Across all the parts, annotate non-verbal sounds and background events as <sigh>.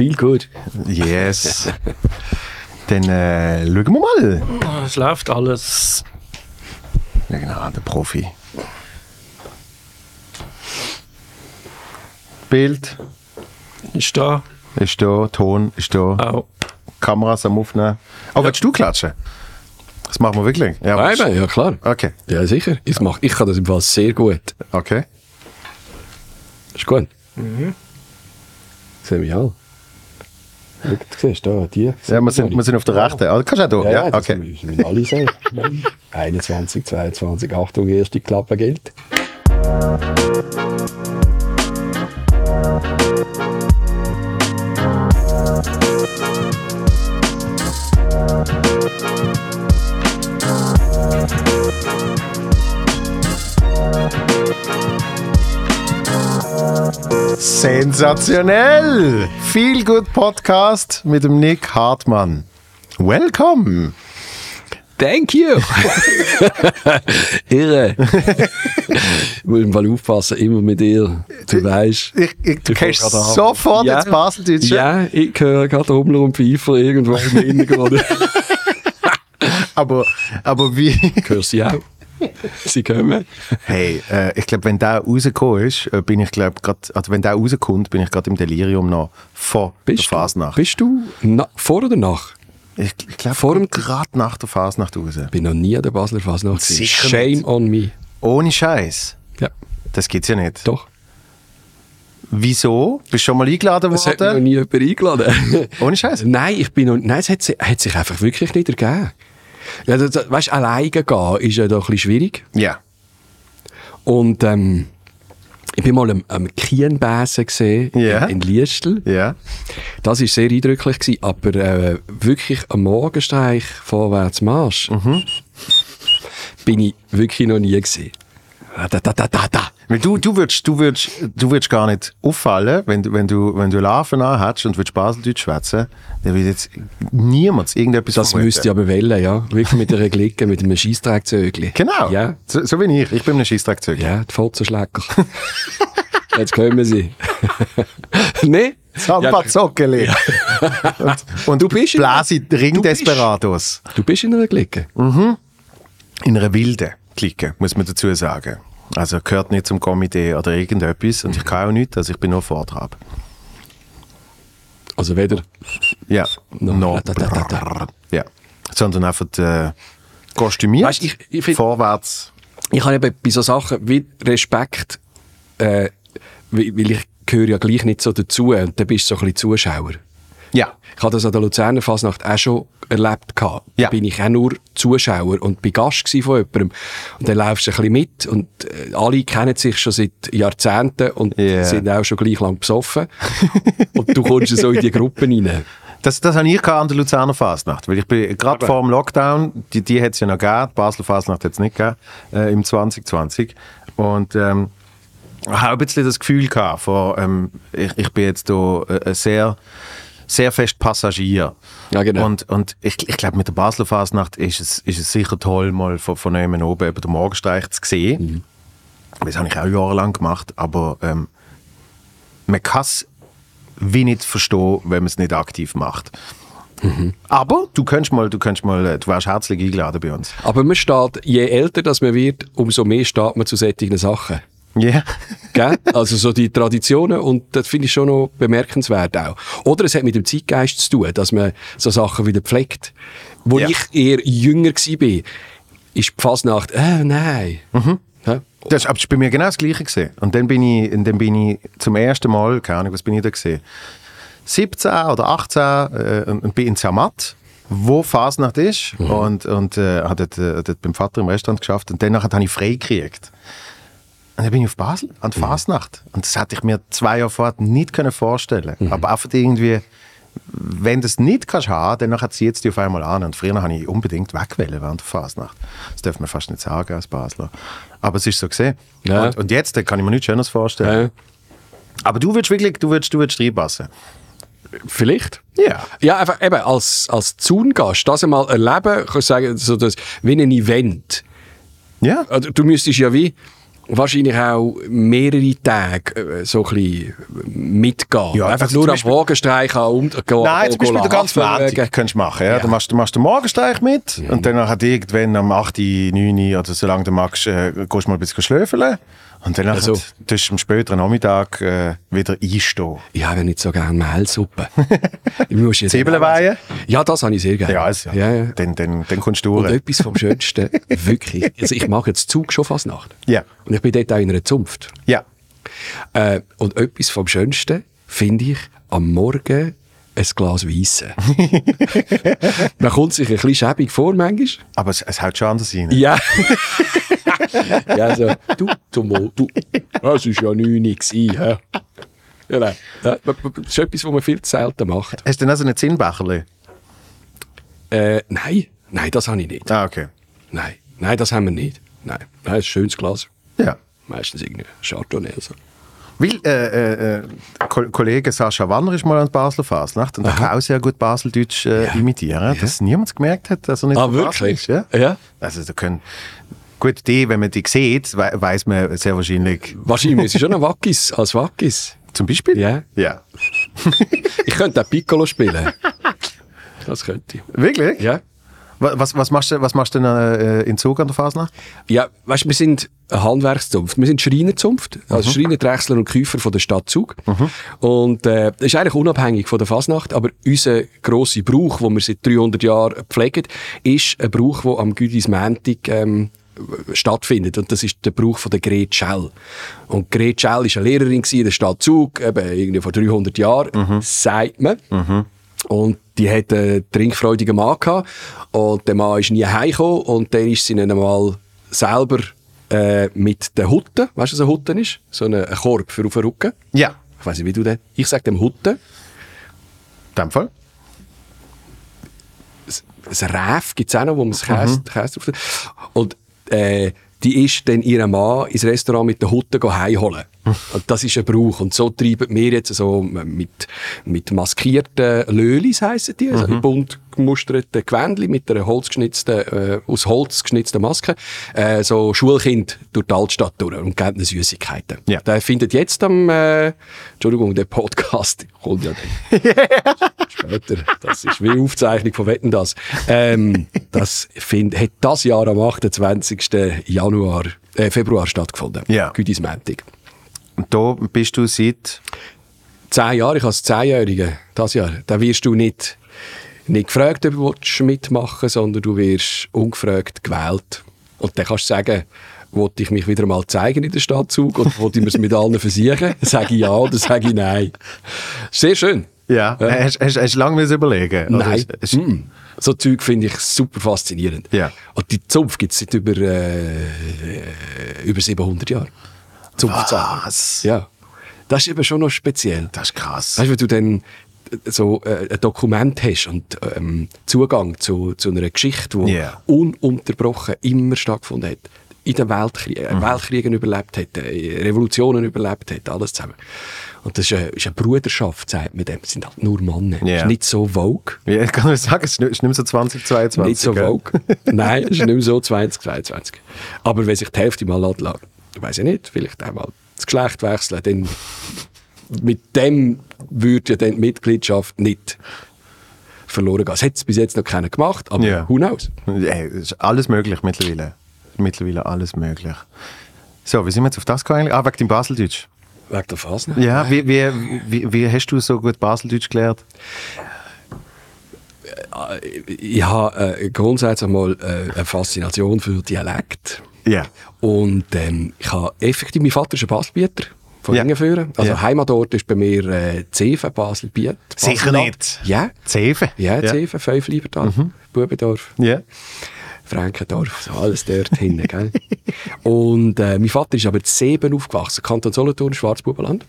Viel gut. Yes. <laughs> Dann äh, schauen wir mal. Es läuft alles. Ja, genau, der Profi. Bild Ist da. ist da, Ton ist da, Auch. Kameras am Aufnehmen. Oh, willst du klatschen? Das machen wir wirklich? Ja, Ja, willst- eben, ja klar. Okay, Ja, sicher. Ich, mach, ich kann das im Fall sehr gut. okay. Ist gut. Mhm. Sehen wir alle. Du siehst da, die. Ja, wir sind, wir sind auf der rechten. Ah, kannst du auch da? Ja, das okay. müssen wir alle sehen. 21, 22, Achtung, erste Klappe gilt. Sensationell! Viel gut Podcast mit dem Nick Hartmann. Welcome! Thank you! <laughs> Irre. ich muss im Fall aufpassen, immer mit dir. Du weißt. Ich, ich, du Ich kennst sofort Ja. ins Baseldeutsche. Ja, ich höre gerade Hummler und Pfeifer irgendwo im Hintergrund. <laughs> Aber, aber wie. Hörst du sie auch? <laughs> Sie kommen. Hey, äh, ich glaube, wenn der rausgekommen ist, äh, bin ich glaube gerade, also wenn der rauskommt, bin ich gerade im Delirium noch vor der Bist Fasnacht. du, bist du na, vor oder nach? Ich, ich glaube, gerade nach der Fasnacht raus. Ich bin noch nie an der Basler Fasnacht. Sicher Shame nicht. on me. Ohne Scheiß. Ja, Das gibt's ja nicht. doch. Wieso? Bist du schon mal eingeladen Es hat mich noch worden? nie jemand eingeladen. Ohne Scheiß. <laughs> Nein, ich bin noch, nein, es hat, hat sich einfach wirklich nicht ergeben. Ja, das, weißt, alleine gehen ist ja doch ein bisschen schwierig. Ja. Und ähm, ich bin mal am, am Kienbäsen gesehen Ja. in, in Liestel. Ja. Das war sehr eindrücklich, gewesen, aber äh, wirklich am Morgenstreich vorwärts Marsch Mhm. bin ich wirklich noch nie gesehen. Da, da, da, da, da. Weil du, du würdest, du würdest, du würdest gar nicht auffallen, wenn du, wenn du, wenn du Larven anhättest und würdest Baseldeutsch schwätzen, dann würde jetzt niemand irgendetwas Das vermuten. müsste ich aber wählen, ja. Wirklich mit einer Glicke, mit einem Scheisstrackzögli. Genau. Ja. So, so wie ich. Ich bin ein Scheissdreckzeug. Ja, die Fotzenschlecker. <laughs> Jetzt kommen sie. <laughs> nee? Samba Zockeli. und, und Du bist in- Blasi Ring du bist- Desperados. Du bist in einer Glicke. In einer wilden Clique, muss man dazu sagen. Also gehört nicht zum Komitee oder irgendetwas. Und ich kann auch nicht, also ich bin nur Vortrag. Also weder Ja. No. No. Da, da, da. Ja. Sondern einfach äh, kostümiert, Weißt, ich- ich find- vorwärts. ich habe eben bei so Sachen wie Respekt, äh, weil weil ich gehöre ja gleich nicht so dazu und dann bist du so ein bisschen Zuschauer. Ja. Ich habe das an der Luzerner Fasnacht auch schon erlebt. gehabt. Ja. Da bin ich auch nur Zuschauer und bin Gast von jemandem. Und dann laufst du ein bisschen mit und äh, alle kennen sich schon seit Jahrzehnten und Ja. sind auch schon gleich lang besoffen. <laughs> und du kommst so in die Gruppen rein. Das, das habe ich an der Luzerner Fasnacht, weil ich bin gerade vor dem Lockdown, die, die hat es ja noch gegeben, die Basler Fasnacht hat es nicht gegeben, äh, im 2020. Und ähm, ich habe ein bisschen das Gefühl gehabt, von, ähm, ich, ich bin jetzt hier äh, sehr, sehr fest Passagier. Ja, genau. Und, und ich, ich glaube, mit der Basler Fasnacht ist es, ist es sicher toll, mal von, von jemandem oben über den Morgenstreich zu sehen. Das habe ich auch jahrelang gemacht, aber ähm, man kann es wie nicht verstehen, wenn man es nicht aktiv macht. Aber du könntest mal, du könntest mal, äh, du wärst herzlich eingeladen bei uns. Aber man steht, je älter das man wird, umso mehr steht man zu solchen Sachen. Ja. Gell? Also so die Traditionen und das finde ich schon noch bemerkenswert auch. Oder es hat mit dem Zeitgeist zu tun, dass man so Sachen wieder pflegt. Wo Ja. ich eher jünger war, ist die Fasnacht, äh, nein. Ja? Das war bei mir genau das Gleiche. Gewesen. Und dann bin, ich, dann bin ich zum ersten Mal, keine Ahnung, was bin ich da gesehen? 17 oder 18 äh, und und bin in Zermatt, wo Fasnacht ist. Und, und äh, habe dort, äh, dort beim Vater im Restaurant geschafft. Und danach habe ich frei gekriegt. Und dann bin ich auf Basel an der Fasnacht. Und das hätte ich mir zwei Jahre vorher nicht können vorstellen Aber einfach irgendwie, wenn du es nicht kannst haben, dann zieht es dich auf einmal an. Und früher habe ich unbedingt wegwählen während der Fasnacht. Das darf man fast nicht sagen als Basler. Aber es ist so gesehen. Ja. Und, und jetzt da kann ich mir nichts Schöneres vorstellen. Äh, Aber du willst wirklich, du willst, du willst reinpassen. vielleicht. Ja. Ja, einfach eben als, als Zaungast, das einmal erleben, kann ich sagen, so das, wie ein Event. Ja. Also, du müsstest ja wie wahrscheinlich auch mehrere Tage äh, so ein bisschen mitgehen. Ja, Einfach nur am und gehen. Nein, zum Beispiel den ganzen Montag könntest du machen. Ja? Ja. Du, machst, du machst den Morgenstreich mit und dann hat irgendwann am 8., 9. oder solange du magst, äh, gehst du mal ein bisschen schlöfeln. Und dann Also- tust du am späteren Nachmittag äh, wieder einstehen. Ich habe nicht so gerne Mehlsuppe. <laughs> Zwiebelweihen? Ja, das habe ich sehr gerne. Ja, also, ja, ja. Dann, dann, dann kommst du Und durch. etwas vom Schönsten, <laughs> wirklich. Also ich mache jetzt Zug schon fast Nacht. Ja. Und ich bin dort auch in einer Zunft. Ja. Äh, und etwas vom Schönsten finde ich am Morgen ein Glas Weisse. <laughs> Man kommt sich ein bisschen schäbig vor, manchmal. Aber es, es haut schon anders rein. Ja. <laughs> ja, so, du, du, Mo, du, das war ja nichts gewesen, hä? Ja, nein. Ja, Das ist etwas, was man viel zu selten macht. Hast du denn also ein Zinnbecherli? Äh, nein, nein, das habe ich nicht. Ah, okay. Nein, nein, das haben wir nicht. Nein, nein das ist ein schönes Glas. Ja. Meistens irgendwie Chardonnay. So. Weil, äh, äh, äh, Ko Kollege Sascha Wanner ist mal an Basler Fasnacht und er kann auch sehr gut Baseldeutsch äh, Ja. imitieren, dass niemand gemerkt hat, dass er nicht Ah, von Basel wirklich? ist. Ja? Ja. Also da können... Gut, die, wenn man die sieht, we weiß man sehr wahrscheinlich... Wahrscheinlich müsste ich schon ein <laughs> Wackis, als Wackis. Zum Beispiel? Ja. Ja. <laughs> Ich könnte auch Piccolo spielen. Das könnte ich. Wirklich? Ja. Wa- Was, was, machst du, was machst du denn äh, in Zug an der Fasnacht? Ja, weißt du, wir sind eine Handwerkszunft. Wir sind Schreinerzunft, also Schreiner, Drechsler und Käufer von der Stadt Zug. Und äh, das ist eigentlich unabhängig von der Fasnacht, aber unser grosser Brauch, den wir seit 300 Jahren pflegen, ist ein Brauch, der am Güdismäntig ähm, stattfindet. Und das ist der Brauch von der Gret Schell. Und Gret Schell war eine Lehrerin in der Stadt Zug, eben irgendwie vor 300 Jahren, sagt man. Und die hatte einen trinkfreudigen Mann gehabt. Und der Mann ist nie heimgekommen. Und dann ist sie dann einmal selber äh, mit den Hutten, weißt du, was ein Hutten ist? So ein, Korb für auf den Rücken. Ja. Ich weiß nicht, wie du den. Ich sage dem Hutten. In dem Fall? Ein Räf gibt es auch noch, wo man das Käse, Käse drauf. Und äh, die ist dann ihren Mann ins Restaurant mit den Hutten heimholen. Und das ist ein Brauch. Und so treiben wir jetzt so mit, mit maskierten Lölis, heissen die, also bunt gemusterten Gewändchen mit einer holzgeschnitzten, äh, aus Holz geschnitzten Maske, äh, so Schulkind durch die Altstadt durch und geben ihnen Süßigkeiten. Ja. Der findet jetzt am, äh, Entschuldigung, der Podcast kommt ja dann <laughs> später. Das ist wie Aufzeichnung von Wetten das. Ähm, das find, hat das Jahr am 28. Januar, äh, Februar stattgefunden. Ja. Güdismäntig. Und da bist du seit... Zehn Jahre, ich als Zehnjährige, das Jahr. Da wirst du nicht, nicht gefragt, ob du willst mitmachen sondern du wirst ungefragt gewählt. Und dann kannst du sagen, wollte ich mich wieder mal zeigen in der Stadt Zug oder wollte ich mir es mit allen versichern? <laughs> Sage ich ja oder sage ich nein. Sehr schön. Ja. Hast, hast, hast du lange überlegen? Nein. ist- Mm. So Zeug finde ich super faszinierend. Ja. Und die Zunft gibt es seit über, äh, über 700 Jahren. Zunftsagen. Was? Ja. Das ist eben schon noch speziell. Das ist krass. Weißt du, wenn du dann äh, so äh, ein Dokument hast und ähm, Zugang zu, zu einer Geschichte, die Ja. ununterbrochen immer stattgefunden hat, in den Weltkriegen, Mhm. Weltkriegen überlebt hat, äh, Revolutionen überlebt hat, alles zusammen. Und das ist eine, ist eine Bruderschaft, sagt man dem. Das sind halt nur Männer. Ja. Das ist nicht so Vogue. Ja, ich kann nur sagen, es ist nicht, es mehr so 2022. Nicht so? Vogue. Nein, es ist nicht mehr so 2022. Aber wenn sich die Hälfte mal anlässt, weiß ich nicht, vielleicht auch mal das Geschlecht wechseln, dann mit dem würde ja dann die Mitgliedschaft nicht verloren gehen. Das hat es bis jetzt noch keiner gemacht, aber Ja. who knows? Es ist alles möglich mittlerweile. Mittlerweile alles möglich. So, wie sind wir jetzt auf das gekommen? eigentlich? Ah, wegen dem Baseldeutsch. Wegen der Fasnacht? Ja, wie, wie, wie, wie hast du so gut Baseldeutsch gelernt? Ich habe äh, grundsätzlich mal äh, eine Faszination für Dialekt. Ja. Und ähm, ich habe effektiv, mein Vater ist ein Baselbieter von Ja. Ingenführen. Also Ja. Heimatort ist bei mir äh, Zeven, Baselbiet. Sicher Baselland. nicht. Ja. Zeven? Ja, Ja. Zeven, fünf Liebertal, Bubendorf, Ja. Frankendorf, so alles dort hinten, gell? <laughs> Und äh, mein Vater ist aber in Seben aufgewachsen, Kanton Solothurn, Schwarzbubenland.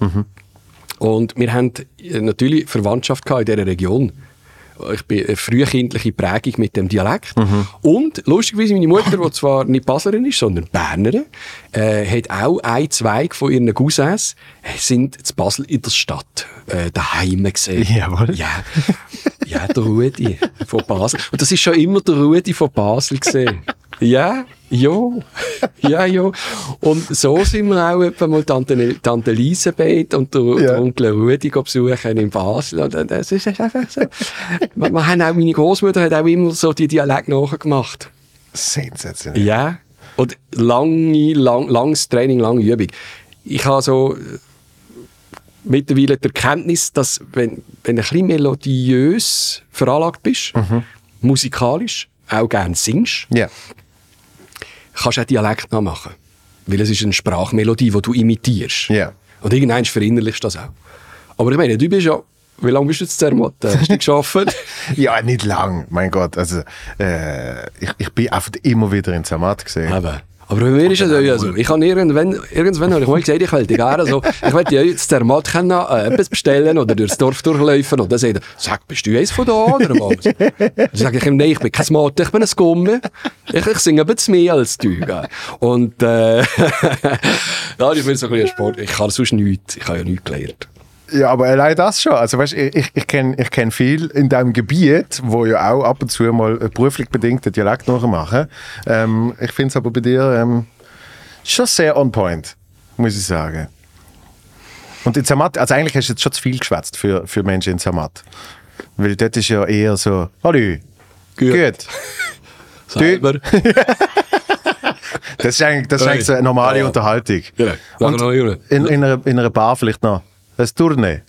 Und wir haben äh, natürlich Verwandtschaft in dieser Region. Ich bin eine frühkindliche Prägung mit dem Dialekt. Und lustigerweise, meine Mutter, die zwar nicht Baslerin ist, sondern Bernerin, äh, hat auch ein Zweig von ihren Cousins, äh, sind zu Basel in der Stadt äh, daheim gesehen. Jawohl. Ja. ja, der Rudi von Basel. Und das ist schon immer der Rudi von Basel gesehen. <laughs> Ja, <laughs> Ja, ja, ja. Und so sind wir auch etwa mal Tante, Tante Elisabeth und der, Ja. der Onkel Rudi besuchen in Basel. Und das ist einfach so. Man, man hat auch, meine Großmutter hat auch immer so die Dialekt nachgemacht. Sensationell. Ja. Und lange, lang, langes Training, lange Übung. Ich habe so äh, mittlerweile die Erkenntnis, dass wenn, wenn du ein bisschen melodiös veranlagt bist, musikalisch, auch gerne singst, Ja. Kannst du auch Dialekt nachmachen. Weil es ist eine Sprachmelodie, die du imitierst. Ja. Und irgendwann verinnerlichst du das auch. Aber ich meine, du bist ja, wie lange bist du jetzt Zermatt? Hast du geschafft? <laughs> Ja, nicht lang, mein Gott. Also, äh, ich, ich bin einfach immer wieder in Zermatt gesehen. Eben. Aber bei mir ist es ja so. Ich habe irgendwann, irgendwann habe ich mal gesagt, ich wollte gerne so, ich wollte ja jetzt der Mat können, äh, etwas bestellen oder durchs Dorf durchlaufen. Und dann sagt er, sag, bist du eins von da oder was? Dann sage ich ihm, nein, ich bin kein Mat, ich bin ein Gumme. Ich, ich singe ein bisschen mehr als du. Und, äh, <laughs> ja, ich bin so ein bisschen Sport. Ich kann sonst nichts. Ich habe ja nichts gelernt. Ja, aber allein das schon. Also, weißt, ich, ich, kenne ich kenn viel in diesem Gebiet, wo ja auch ab und zu mal beruflich bedingt den Dialekt nachmachen. Ähm, ich finde es aber bei dir ähm, schon sehr on point, muss ich sagen. Und in Zermatt, also eigentlich hast du jetzt schon zu viel geschwätzt für, für Menschen in Zermatt. Weil dort ist ja eher so, hallo, Gut. gut. <laughs> Selber. <laughs> Das ist eigentlich, das ist eigentlich so eine normale Ja. Unterhaltung. Genau. Und in, in, einer, in einer Bar vielleicht noch ein Tournee.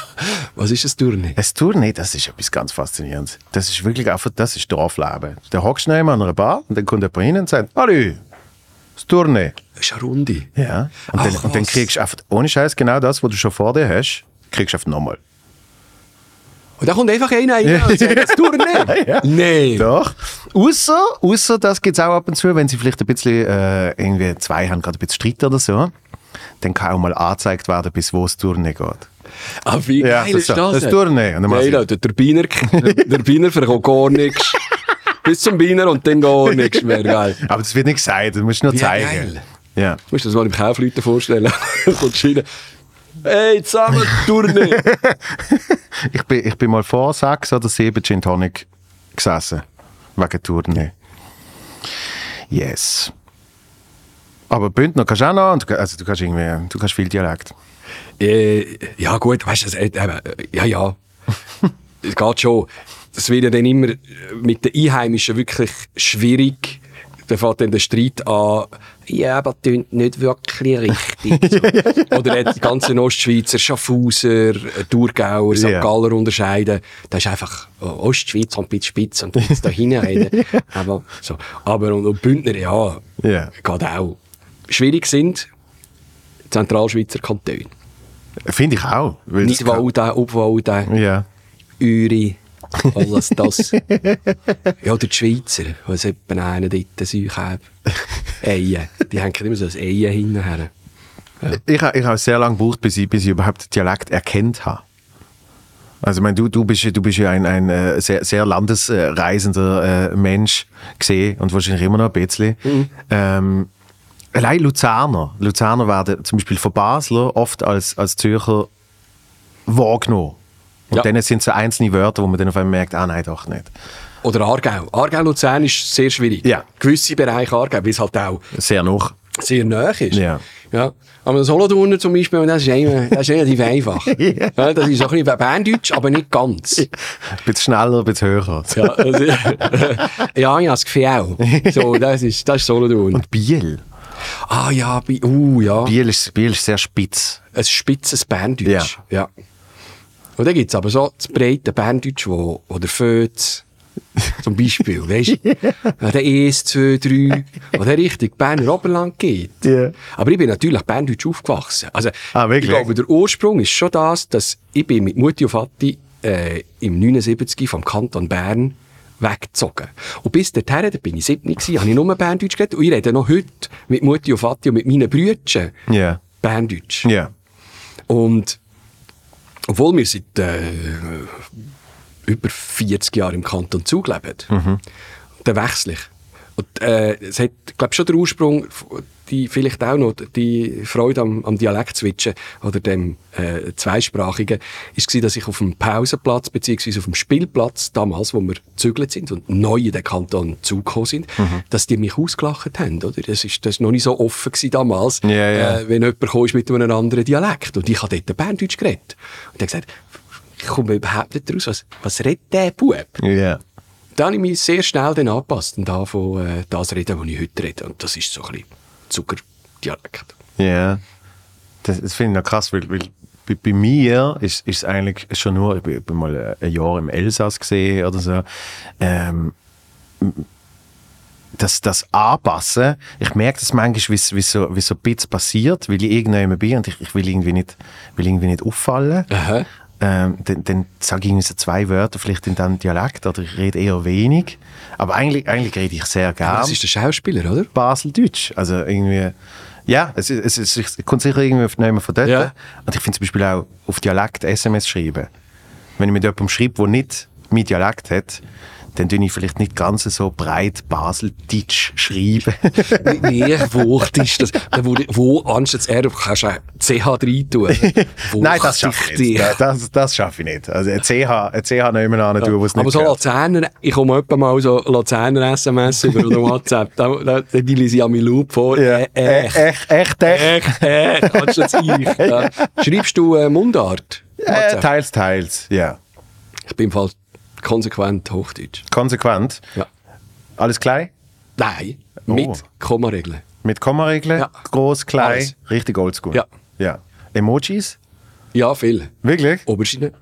<laughs> Was ist das Tournee? Ein Tournee, das ist etwas ganz Faszinierendes. Das ist wirklich einfach, das ist Dorfleben. Da hockst du an einer Bar und dann kommt jemand hin und sagt, Hallo, das Tournee. Das ist eine Runde. Ja. Und, dann, Ach, und dann kriegst du einfach, ohne Scheiß, genau das, was du schon vor dir hast, kriegst du einfach nochmal. Und da kommt einfach einer rein und sagt, das Tournee. <laughs> Ja. Nein. Doch. Außer, außer das gibt es auch ab und zu, wenn sie vielleicht ein bisschen, äh, irgendwie zwei haben, gerade ein bisschen Streit oder so, dann kann auch mal angezeigt werden, bis wo das Tournee geht. Ah, wie Ja, geil das ist das? das dann machst Nein, no, der, Biner, der, Biner verkommt gar nichts. <laughs> Bis zum Biner und dann gar nichts mehr, geil. Aber das wird nicht gesagt, das musst du nur Wie zeigen. geil. Ja. Du musst dir das mal im Kaufleuten vorstellen. <laughs> Kommt rein. Hey, zusammen, Tournee. <laughs> Ich bin, ich bin mal vor sechs oder sieben Gin Tonic gesessen. Wegen Tournee. Yes. Aber Bündner kannst du auch noch. Und du, also du kannst irgendwie, du kannst viel Dialekt. äh, ja, gut, weißt du, es, äh, äh, ja, ja. Es geht schon. Das wird ja dann immer mit den Einheimischen wirklich schwierig. Da fängt dann der Streit an, ja, aber tönt nicht wirklich richtig. <laughs> So. Oder die ganzen Ostschweizer, Schaffhauser, äh, Thurgauer, St. Ja. Galler unterscheiden. Das ist einfach oh, Ostschweiz und ein bisschen spitz und da hineinreden. <laughs> aber, so. aber und, und Bündner, ja, Ja. geht auch. Schwierig sind Zentralschweizer Kantone. Finde ich auch. kann- Nidwalden, Obwalden, Ja. Uri, alles das. <laughs> ja, oder die Schweizer, was etwa einen dort sich haben. Eien. Die hängen immer so ein Eien hinterher. Ich, ha- ich habe sehr lange gebraucht, bis ich, bis ich überhaupt den Dialekt erkannt habe. Also, ich meine, du, du, bist, ja- du bist ja ein, ein äh, sehr, sehr landesreisender äh, Mensch gesehen und wahrscheinlich immer noch ein bisschen. Ähm, allein Luzerner. Luzerner werden zum Beispiel von Basler oft als, als Zürcher wahrgenommen. Und Ja. dann sind so einzelne Wörter, wo man dann auf einmal merkt, ah nein, doch nicht. Oder Aargau. Aargau-Luzern ist sehr schwierig. Ja. Gewisse Bereiche Aargau, weil es halt auch Sehr noch. sehr nah ist. Ja. ja. Aber das Solothurner zum Beispiel, das ist, immer, das ist relativ einfach. <laughs> ja, das ist so ein bisschen Berndeutsch, aber nicht ganz. Ein bisschen schneller, ein bisschen höher. Ja, also, <laughs> ja, ja, das Gefühl auch. So, das ist, das ist Solothurn. Und Biel. Ah ja, uh, ja. Biel ist, Biel ist sehr spitz. ein spitzes Berndeutsch. Ja. Und dann gibt es aber so das breite Berndeutsch, wo, wo der Fötz, zum Beispiel, <laughs> weißt du, ja, der ES 2, 3, wo der richtig Berner Oberland geht. Ja. Aber ich bin natürlich Berndeutsch aufgewachsen. Also, Ah, ich glaube, der Ursprung ist schon das, dass ich bin mit Mutti und Vati äh, im 79 vom Kanton Bern weggezogen. Und bis dorthin, da bin ich 7 gewesen, habe ich nur Berndeutsch geredet. Und ich rede noch heute mit Mutti und Vati und mit meinen Brüdern Ja. Berndeutsch. Ja. Und obwohl wir seit äh, über 40 Jahren im Kanton Zug leben, dann wechsle ich. Und, äh, es hat, glaube schon der Ursprung, die, vielleicht auch noch, die Freude am, am Dialekt-Switchen oder dem äh, Zweisprachigen, ist gewesen, dass ich auf dem Pausenplatz beziehungsweise auf dem Spielplatz damals, wo wir gezügelt sind und neu in den Kanton zugekommen sind, Mhm. dass die mich ausgelacht haben, oder? Das ist, das ist noch nicht so offen gewesen damals, Ja, ja. Äh, wenn jemand kam mit einem anderen Dialekt. Und ich habe dort Berndeutsch geredet. Und er hat gesagt, ich komme überhaupt nicht raus, was, was redet der Bub? Ja. Da habe ich mich sehr schnell dann angepasst und davon äh, das reden, was ich heute rede. Und das ist so ein bisschen Zuckerdialekt. Ja. Das, das finde ich noch krass, weil, weil bei, bei mir ist es eigentlich schon nur, ich bin, bin mal ein Jahr im Elsass gesehen oder so. Ähm, das, das Anpassen, ich merke das manchmal, wie so, wie so ein bisschen passiert, weil ich irgendwann bin und ich, ich will, irgendwie nicht, will irgendwie nicht auffallen. Aha. Ähm, dann, dann sage ich irgendwie so zwei Wörter vielleicht in diesem Dialekt oder ich rede eher wenig. Aber eigentlich, eigentlich rede ich sehr gerne. Das ist der Schauspieler, oder? Baseldeutsch. Also irgendwie, ja, es, es, ist- es kommt sicher irgendwie auf jemanden von dort. Ja. Und ich finde zum Beispiel auch auf Dialekt SMS schreiben. Wenn ich mit jemandem schreibe, der nicht mein Dialekt hat, dann tue ich vielleicht nicht ganz so breit Baseldeutsch schreiben. <laughs> Wie wucht ist das? Da Wo, wo anstatt R kannst du auch CH rein tun. <laughs> Nein, das schaffe ich nicht. Das, das schaffe ich nicht. Also ein CH, ein CH noch immer an tun, wo es nicht Aber so. Luzerner, ich komme etwa mal so Luzerner SMS über oder WhatsApp, da, da, da lese ich an mein Loop vor. Ja. Äh, äh, Echt, echt, echt. Echt, äh, kannst du das <laughs> ich? Schreibst du äh, Mundart? Äh, teils, teils, ja. Ich bin Fall konsequent Hochdeutsch. Konsequent. Ja. Alles klein? Nein, Oh. mit Kommaregeln. Mit Kommaregeln? Ja. Groß, klein, Alles. richtig oldschool. Ja. ja. Emojis? Ja, viel. Wirklich? Oberschiene.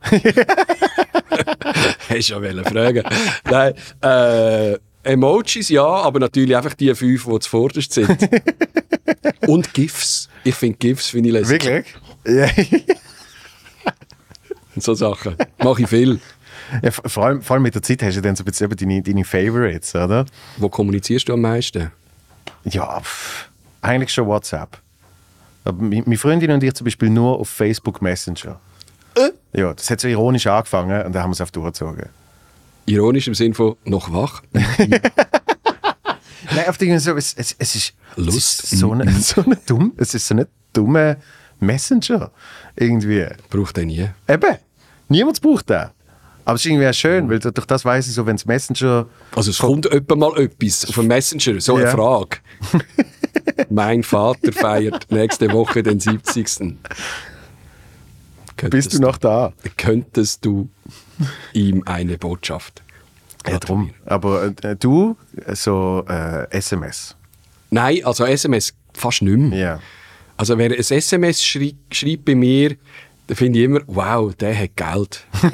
Hast du ja wollen fragen. Nein, äh, Emojis ja, aber natürlich einfach die fünf, die zuvorderst sind. <laughs> Und GIFs. Ich finde GIFs finde ich lässig. Wirklich? Ja. So Sachen. Mache ich viel. Ja, vor, allem, vor allem mit der Zeit hast du dann so ein bisschen deine, deine Favorites, oder? Wo kommunizierst du am meisten? Ja, pff, eigentlich schon WhatsApp. Aber mi- meine Freundin und ich zum Beispiel nur auf Facebook Messenger. Ja, das hat so ironisch angefangen und dann haben wir es auf durchgezogen. Ironisch im Sinn von noch wach. <laughs> Nein, auf irgendwie so, es, es, es ist Lust. Es ist so eine, so eine dumm, es ist so ein dummer Messenger. Irgendwie. Braucht er nie. Eben, niemand braucht den. Aber es ist irgendwie auch schön, weil durch das weiss ich so, wenn es Messenger... Also es kommt etwa mal etwas auf dem Messenger, so eine Ja. Frage. <laughs> mein Vater feiert nächste Woche den 70. Bist du noch da? Könntest du ihm eine Botschaft? Ja, drum. Aber äh, du, äh, so äh, SMS. Nein, also SMS fast nicht mehr. Ja. Also wer ein SMS schrei schreibt bei mir, dann finde ich immer, wow, der hat Geld. <laughs>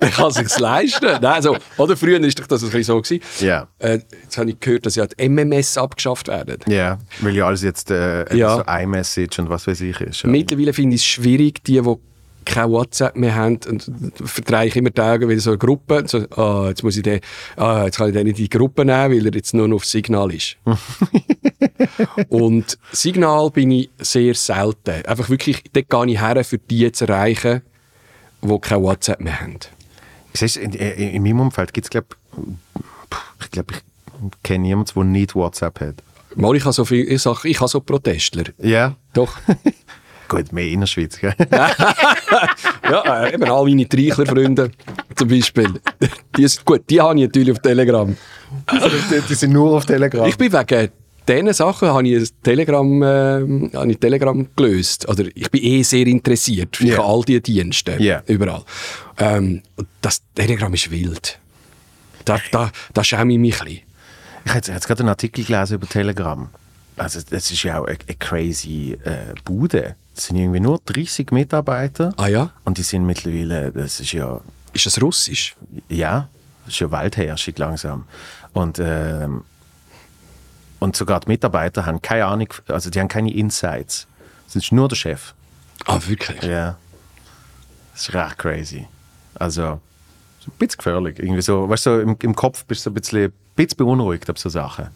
der kann sich leisten. Nein, also, oder früher war doch das ein bisschen so. Gewesen. Ja. Äh, jetzt habe ich gehört, dass ja die MMS abgeschafft werden. Ja, weil ja alles jetzt äh, Ja. so iMessage und was weiß ich ist. Ja. Mittlerweile finde ich es schwierig, die, die kein WhatsApp mehr haben, und verdrehe ich immer Augen wieder so eine Gruppe. So, ah, jetzt muss ich den, ah, jetzt kann ich den in die Gruppe nehmen, weil er jetzt nur noch auf Signal ist. <laughs> und Signal bin ich sehr selten. Einfach wirklich, dort gehe ich her, für die zu erreichen, die kein WhatsApp mehr haben. Siehst in, in, in meinem Umfeld gibt es, glaube ich, glaube, ich kenne niemanden, der nicht WhatsApp hat. Mal, ich habe so viel, ich sage, ich habe so Protestler. Ja. Doch. <laughs> Gut, mehr in der Schweiz, gell? <laughs> ja, eben all meine Treichler-Freunde zum Beispiel. Die, sind- gut, die habe ich natürlich auf Telegram. die, die sind nur auf Telegram. Ich bin wegen diesen Sachen habe ich Telegram, äh, habe ich Telegram gelöst. Oder ich bin eh sehr interessiert. Ich Ja. habe all diese Dienste. Ja. Überall. Ähm, das Telegram ist wild. Da, da, da schäme ich mich ein bisschen. Ich habe jetzt, jetzt gerade einen Artikel gelesen über Telegram. Also, das ist ja auch eine, eine crazy äh, Bude. Es sind irgendwie nur 30 Mitarbeiter. Ah ja? Und die sind mittlerweile, das ist ja, Ist das Russisch? ja, das ist ja Waldherrschung langsam. Und, ähm, und sogar die Mitarbeiter haben keine Ahnung, also die haben keine Insights. Das ist nur der Chef. Ah, wirklich? Ja. Das ist recht crazy. Also, so ein bisschen gefährlich. Irgendwie so, weißt du, so im, im Kopf bist du ein bisschen, ein bisschen beunruhigt ab so Sachen.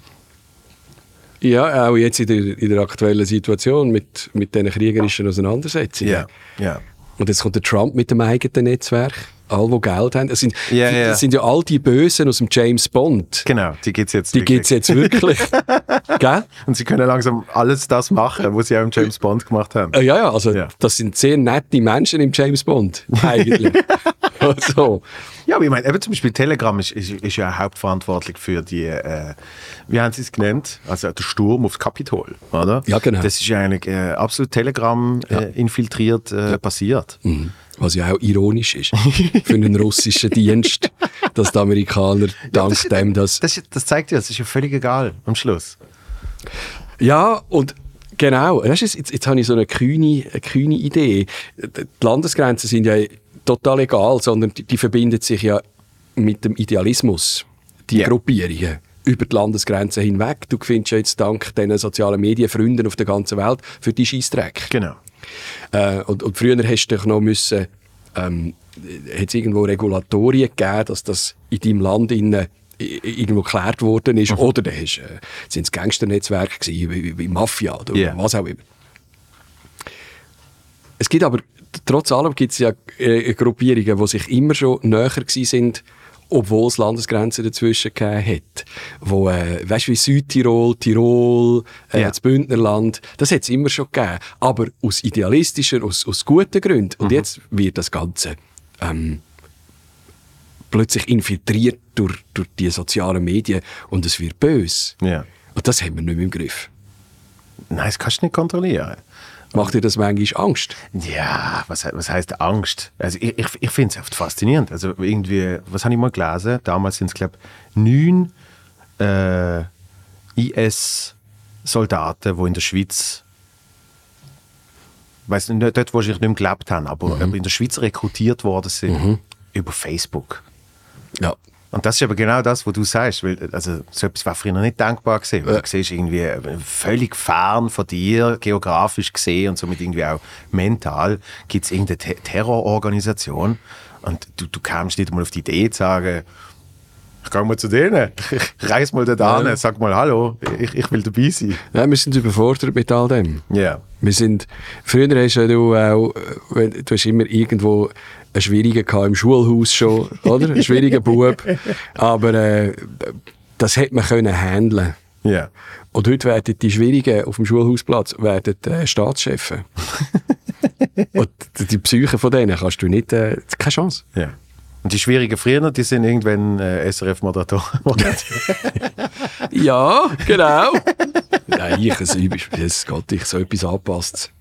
Ja, auch jetzt in der, in der aktuellen Situation mit, mit diesen kriegerischen Auseinandersetzungen. ja. Und jetzt kommt der Trump mit dem eigenen Netzwerk. Alle, die Geld haben. Das sind, Ja, die- ja. das sind ja all die Bösen aus dem James Bond. Genau, die gibt es jetzt. Die wirklich. gibt es jetzt wirklich. <laughs> Gell? Und sie können langsam alles das machen, was sie auch im James Bond gemacht haben. Äh, ja, ja, also Ja. das sind sehr nette Menschen im James Bond, <laughs> eigentlich. <laughs> also, Ja, aber ich meine, eben zum Beispiel Telegram ist, ist, ist ja hauptverantwortlich für die, äh, wie haben sie es genannt? Also der Sturm aufs Kapitol, oder? Ja, genau. Das ist ja eigentlich äh, absolut Telegram äh, infiltriert äh, passiert. mhm. Was ja auch ironisch ist für einen russischen Dienst, dass die Amerikaner dank das ist- dem das... Das, das zeigt ja, es ist ja völlig egal am Schluss. Ja, und genau, weißt du, jetzt, jetzt habe ich so eine kühne, eine kühne Idee. Die Landesgrenzen sind ja total egal, sondern die, die verbinden sich ja mit dem Idealismus, die Ja. Gruppierungen über die Landesgrenzen hinweg. Du findest ja jetzt dank diesen sozialen Medien Freunde auf der ganzen Welt für die Scheissdreck. Genau. Äh, und, und früher hast du doch noch müssen, ähm, hat es irgendwo Regulatorien gegeben, dass das in deinem Land innen i- irgendwo geklärt worden ist. Oder da hast, äh, sind es Gangsternetzwerke gewesen, wie, wie, Mafia oder Ja. was auch immer. Es gibt aber, trotz allem gibt es ja äh, Gruppierungen, die sich immer schon näher gewesen sind, obwohl es Landesgrenzen dazwischen gegeben hat. Wo, äh, weißt du, wie Südtirol, Tirol, äh, Ja. das Bündnerland, das hat es immer schon gegeben. Aber aus idealistischen, aus, aus guten Gründen. Und jetzt wird das Ganze ähm, plötzlich infiltriert durch, durch die sozialen Medien und es wird böse. Ja. Und das haben wir nicht mehr im Griff. Nein, das kannst du nicht kontrollieren. Macht dir das manchmal Angst? Ja, was, was heißt Angst? Also ich, ich, ich finde es oft faszinierend. Also irgendwie, was habe ich mal gelesen? Damals sind es, glaube ich, neun äh, IS-Soldaten, die in der Schweiz, weiß nicht, dort, wo sie nicht mehr gelebt haben, aber aber in der Schweiz rekrutiert worden sind über Facebook. Ja. Und das ist aber genau das, was du sagst, weil also, so etwas war früher nicht denkbar gewesen. weil Ja. Du siehst irgendwie äh, völlig fern von dir, geografisch gesehen und somit irgendwie auch mental, gibt es irgendeine Te Terrororganisation und du, du kamst nicht mal auf die Idee zu sagen, ich gehe mal zu denen, <laughs> ich reise mal da Ja. hin, sag mal Hallo, ich, ich will dabei sein. ja, wir sind überfordert mit all dem. Ja. Wir sind, früher hast du auch, du hast immer irgendwo einen Schwierigen gehabt im Schulhaus schon, oder? Einen <laughs> schwierigen Bub. Aber äh, das hätte man können handeln. Ja. Und heute werden die Schwierigen auf dem Schulhausplatz werden, äh, Staatschefs. <laughs> Und die Psyche von denen kannst du nicht, äh, keine Chance. ja. Und die schwierigen früher, die sind irgendwann äh, SRF-Moderatoren. <laughs> Ja, genau. Nein, ich, es, es Gott, ich so etwas anpasst.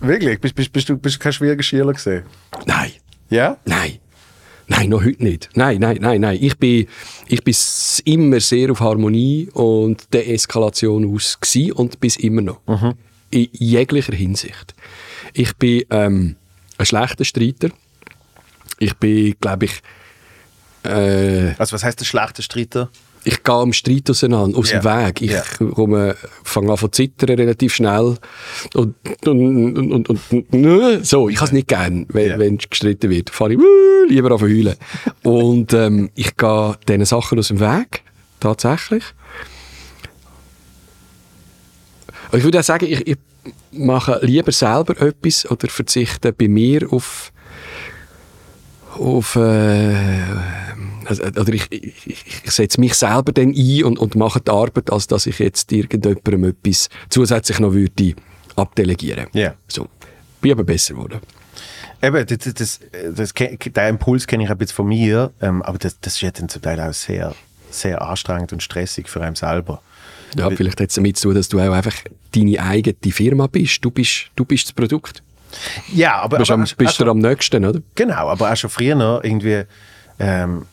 Wirklich? Bist, bist, bist, du, bist du kein schwieriger Schüler gesehen? Nein. Ja? Nein. Nein, noch heute nicht. Nein, nein, nein, nein. Ich bin, ich bin immer sehr auf Harmonie und der Eskalation aus und bis immer noch. In jeglicher Hinsicht. Ich bin ähm, ein schlechter Streiter. Ich bin, glaube ich, äh, Also was heißt der schlechte Streiter? Ich gehe am Streit auseinander, aus Ja. dem Weg. Ich Ja. komme, fange an zu zittern relativ schnell. Und, und, und, und, und so, ich habe es nicht gern, wenn, Ja. wenn gestritten wird. Fange ich wuh, lieber zu heulen. <laughs> und ähm, ich gehe diesen Sachen aus dem Weg, tatsächlich. Und ich würde auch sagen, ich, ich mache lieber selber etwas oder verzichte bei mir auf auf äh, also, oder ich, ich, ich, setze mich selber dann ein und, und mache die Arbeit, als dass ich jetzt irgendjemandem etwas zusätzlich noch würde abdelegieren. Ja. So. Bin aber besser geworden. Eben, das, das, das, den Impuls kenne ich ein bisschen von mir, ähm, aber das, das ist ja dann zum Teil auch sehr, sehr anstrengend und stressig für einen selber. Ja, vielleicht hat es damit zu tun, dass du auch einfach deine eigene Firma bist. Du bist, du bist das Produkt. Ja, aber, Du bist, aber am, bist du am nächsten, oder? genau, aber auch schon früher irgendwie, ähm,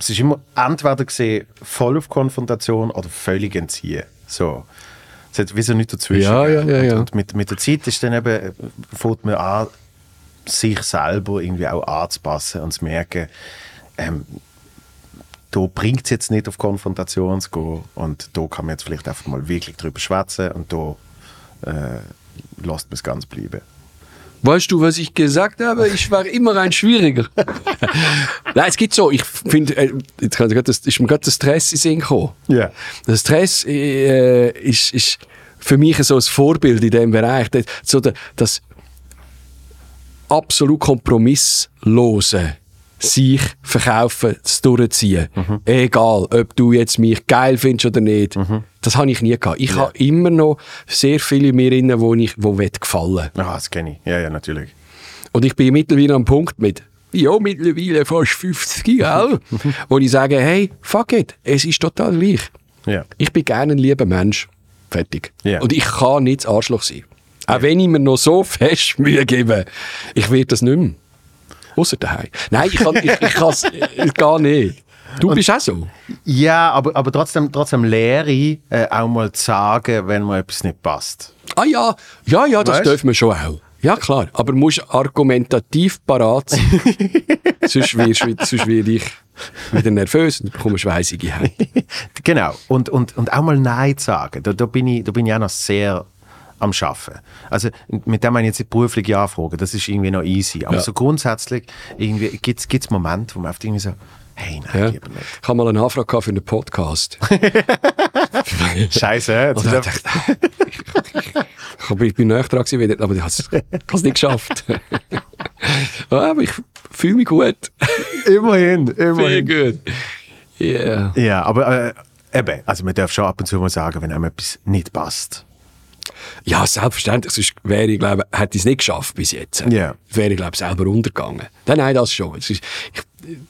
es ist immer entweder gesehen voll auf Konfrontation oder völlig entziehen. So. Es hat wie so nichts dazwischen. Ja, ja, ja, ja. Und, und mit, mit der Zeit ist dann eben, fängt man an, sich selber irgendwie auch anzupassen und zu merken, ähm, da bringt es jetzt nicht auf Konfrontation zu gehen und da kann man jetzt vielleicht einfach mal wirklich drüber schwätzen und da äh, lässt man es ganz bleiben. Weißt du, was ich gesagt habe? Ich war immer ein Schwieriger. <laughs> Nein, es gibt so, ich finde, äh, jetzt kann ich grad das, ist mir gerade der Stress in Sinn gekommen. Ja. Der Stress äh, ist, ist für mich so ein Vorbild in diesem Bereich. Das, so der, das absolut kompromisslose sich verkaufen, es durchziehen. Egal, ob du jetzt mich geil findest oder nicht. Das habe ich nie gehabt. Ich habe immer noch sehr viele in mir drin, wo ich wo gefallen. Ah, das kenne ich. Ja, ja, natürlich. Und ich bin mittlerweile am Punkt mit, ja, mittlerweile fast 50, gell? <laughs> wo ich sage, hey, fuck it, es ist total gleich. Ja. Ich bin gerne ein lieber Mensch. Fertig. Ja. Und ich kann nicht das Arschloch sein. Auch wenn ich mir noch so fest Mühe gebe, ich werde das nicht mehr. Außer daheim. Nein, ich kann kann's, äh, gar nicht. Du bist auch so. Ja, aber, aber trotzdem, trotzdem lehre ich, äh, auch mal zu sagen, wenn mir etwas nicht passt. Ah ja, ja, ja, das Weißt? dürfen wir schon auch. Ja, klar. Aber du musst argumentativ parat sein. <laughs> sonst, wirst, sonst ich wieder nervös und bekomme schweißige Hände. <laughs> Genau. Und, und, und auch mal Nein zu sagen. Da, da, bin ich, da bin ich auch noch sehr am Schaffen. Also mit dem meine ich jetzt nicht berufliche Anfragen, das ist irgendwie noch easy. Aber Ja. so grundsätzlich gibt es Momente, wo man einfach irgendwie so, hey, nein, Ja. lieber nicht. Ich habe mal eine Anfrage für einen Podcast. <laughs> Scheiße, Und dann dachte <laughs> ich, ich, bin näher dran gewesen, aber ich habe es nicht geschafft. <laughs> Ja, aber ich fühle mich gut. immerhin, Sehr immerhin. gut. Yeah. Ja, aber äh, eben, also man darf schon ab und zu mal sagen, wenn einem etwas nicht passt. Ja, selbstverständlich. Sonst wäre ich, glaube hätte ich es nicht geschafft bis jetzt. Ja. Wäre ich, glaube selber untergegangen. Nein, nein, das schon. Es ist,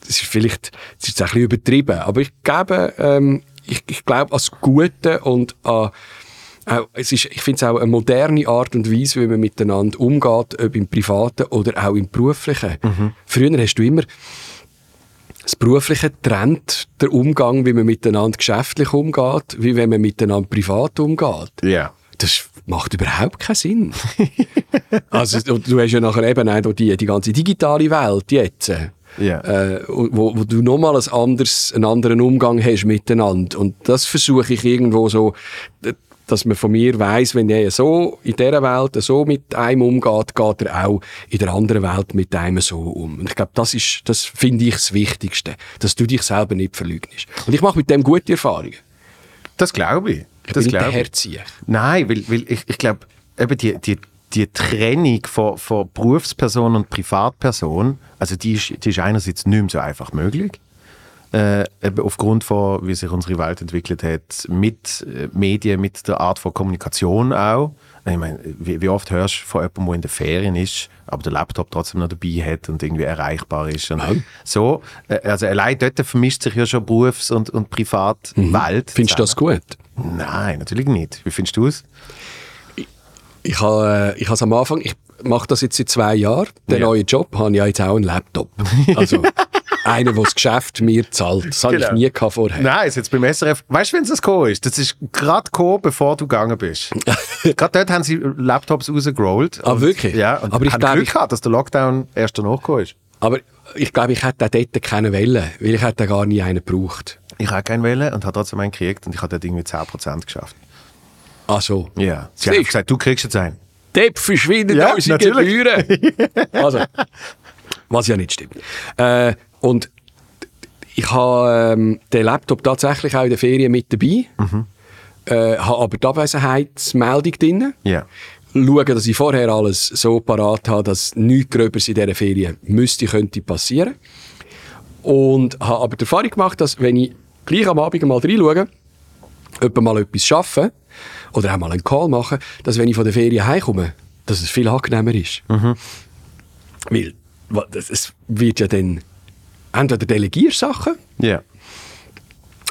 es ist vielleicht es ist ein bisschen übertrieben, aber ich glaube, ähm, ich, ich glaube an das Gute und an auch, es ist, ich finde es auch eine moderne Art und Weise, wie man miteinander umgeht, ob im Privaten oder auch im Beruflichen. Früher hast du immer das Berufliche trennt der Umgang, wie man miteinander geschäftlich umgeht, wie wenn man miteinander privat umgeht. Ja. Das macht überhaupt keinen Sinn. <laughs> also du, hast ja nachher eben auch die, die ganze digitale Welt jetzt. Ja. Äh, wo, wo du nochmal ein anderes, einen anderen Umgang hast miteinander. Und das versuche ich irgendwo so, dass man von mir weiß, wenn er so in dieser Welt so mit einem umgeht, geht er auch in der anderen Welt mit einem so um. Und ich glaube, das ist, das finde ich das Wichtigste, dass du dich selber nicht verleugnest. Und ich mache mit dem gute Erfahrungen. Das glaube ich. Ich Das bin nicht der. Herzieher. Nein, weil, weil ich, ich glaube, eben die, die, die Trennung von, von Berufsperson und Privatperson, also die ist, die ist einerseits nicht mehr so einfach möglich. Äh, eben aufgrund von, wie sich unsere Welt entwickelt hat, mit äh, Medien, mit der Art von Kommunikation auch. Ich meine, wie, wie oft hörst du von jemandem, der in den Ferien ist, aber der Laptop trotzdem noch dabei hat und irgendwie erreichbar ist. Und. So, äh, also allein dort vermischt sich ja schon Berufs- und, und Privatwelt. Findest du das gut? Nein, natürlich nicht. Wie findest du es? Ich habe äh, ich has am Anfang, ich mache das jetzt seit zwei Jahren, den Ja. neuen Job, habe ich ja jetzt auch einen Laptop. <laughs> Also einer, der das Geschäft mir zahlt. Das habe ich Genau. nie gehabt vorher. Nein, ist jetzt beim SRF. Weißt du, wenn es das gekommen ist? Das ist gerade gekommen, bevor du gegangen bist. <laughs> gerade dort haben sie Laptops rausgerollt. Ah, wirklich? Ja, und Aber ich haben glaube, Glück ich- gehabt, dass der Lockdown erst danach gekommen ist. Aber ich glaube, ich hätte auch dort keine Welle, weil ich hätte gar nie einen gebraucht. Ich habe keinen Wählen und habe trotzdem einen gekriegt und ich habe dort irgendwie 10% geschafft. Ach so. Ja. Sie Siehst haben gesagt, du kriegst jetzt einen. Dort verschwinden Ja, unsere natürlich. Gebühren. <laughs> also, was ja nicht stimmt. Äh, und ich habe ähm, den Laptop tatsächlich auch in der Ferien mit dabei. Mhm. Äh, habe aber die Abwesenheitsmeldung drin. Ja. Schauen, dass ich vorher alles so parat habe, dass nichts Gröbers in dieser Ferien müsste, könnte passieren. Und habe aber die Erfahrung gemacht, dass wenn ich gleich am Abend mal reinschaue, etwa mal etwas arbeiten oder auch mal einen Call machen, dass wenn ich von der Ferien heimkomme, dass es viel angenehmer ist. Weil wa- das, es wird ja dann entweder Delegiersachen Ja.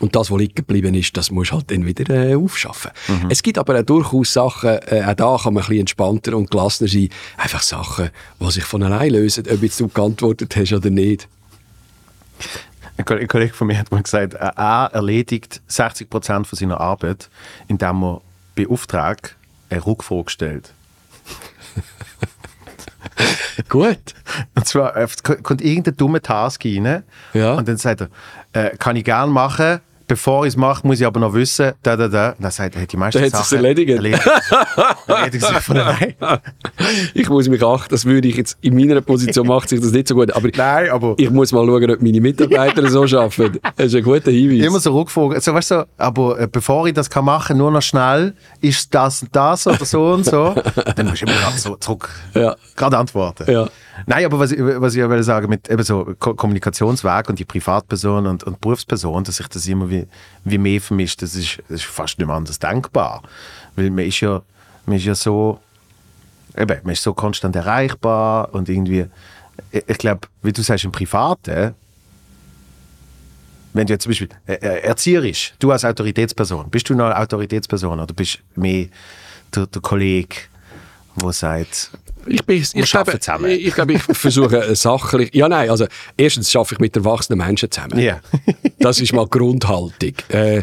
Und das, was liegen geblieben ist, das musst du halt dann wieder äh, aufschaffen. Es gibt aber auch durchaus Sachen, äh, auch da kann man ein bisschen entspannter und gelassener sein. Einfach Sachen, die sich von allein lösen, ob jetzt du geantwortet hast oder nicht. Ein Koll- ein Kollege von mir hat mal gesagt, er er erledigt 60% von seiner Arbeit, indem er bei Auftrag eine Rückfrage stellt. <laughs> Gut. Und zwar äh, kommt irgendein dummer Task rein Ja. und dann sagt er, äh, kann ich gerne machen, bevor ich es mache, muss ich aber noch wissen, da, da, da. Und dann sagt er, hey, die meisten Dann Sachen erledigt. erledigt, erledigt sich von allein. <laughs> <laughs> Ich muss mich achten, das würde ich jetzt in meiner Position macht sich das nicht so gut. Aber Nein, aber ich muss mal schauen, ob meine Mitarbeiter so arbeiten. Das ist ein guter Hinweis. immer so Rückfragen. So, weißt du, aber äh, bevor ich das kann machen, nur noch schnell, ist das und das oder so und so, dann musst du immer grad so zurück Ja. gerade antworten. Ja. Nein, aber was, ich- was ich will sagen, mit eben so Ko Kommunikationsweg und die Privatperson und, und Berufsperson, dass sich das immer wie, wie mehr vermischt, das ist, das ist fast nicht mehr anders denkbar. Weil man ist ja, man ist ja so, eben, man ist so konstant erreichbar und irgendwie, ich, ich glaube, wie du sagst, im Privaten, wenn du jetzt zum Beispiel äh, äh, erzieherisch, du als Autoritätsperson, bist du eine Autoritätsperson oder bist mehr der, der Kollege, der sagt, Ich, bin, ich, glaube, zusammen. ich, ich, glaube, ich versuche äh, sachlich. Ja, nein, also erstens schaffe ich mit erwachsenen Menschen zusammen. Ja. das ist mal <laughs> Grundhaltung. Äh,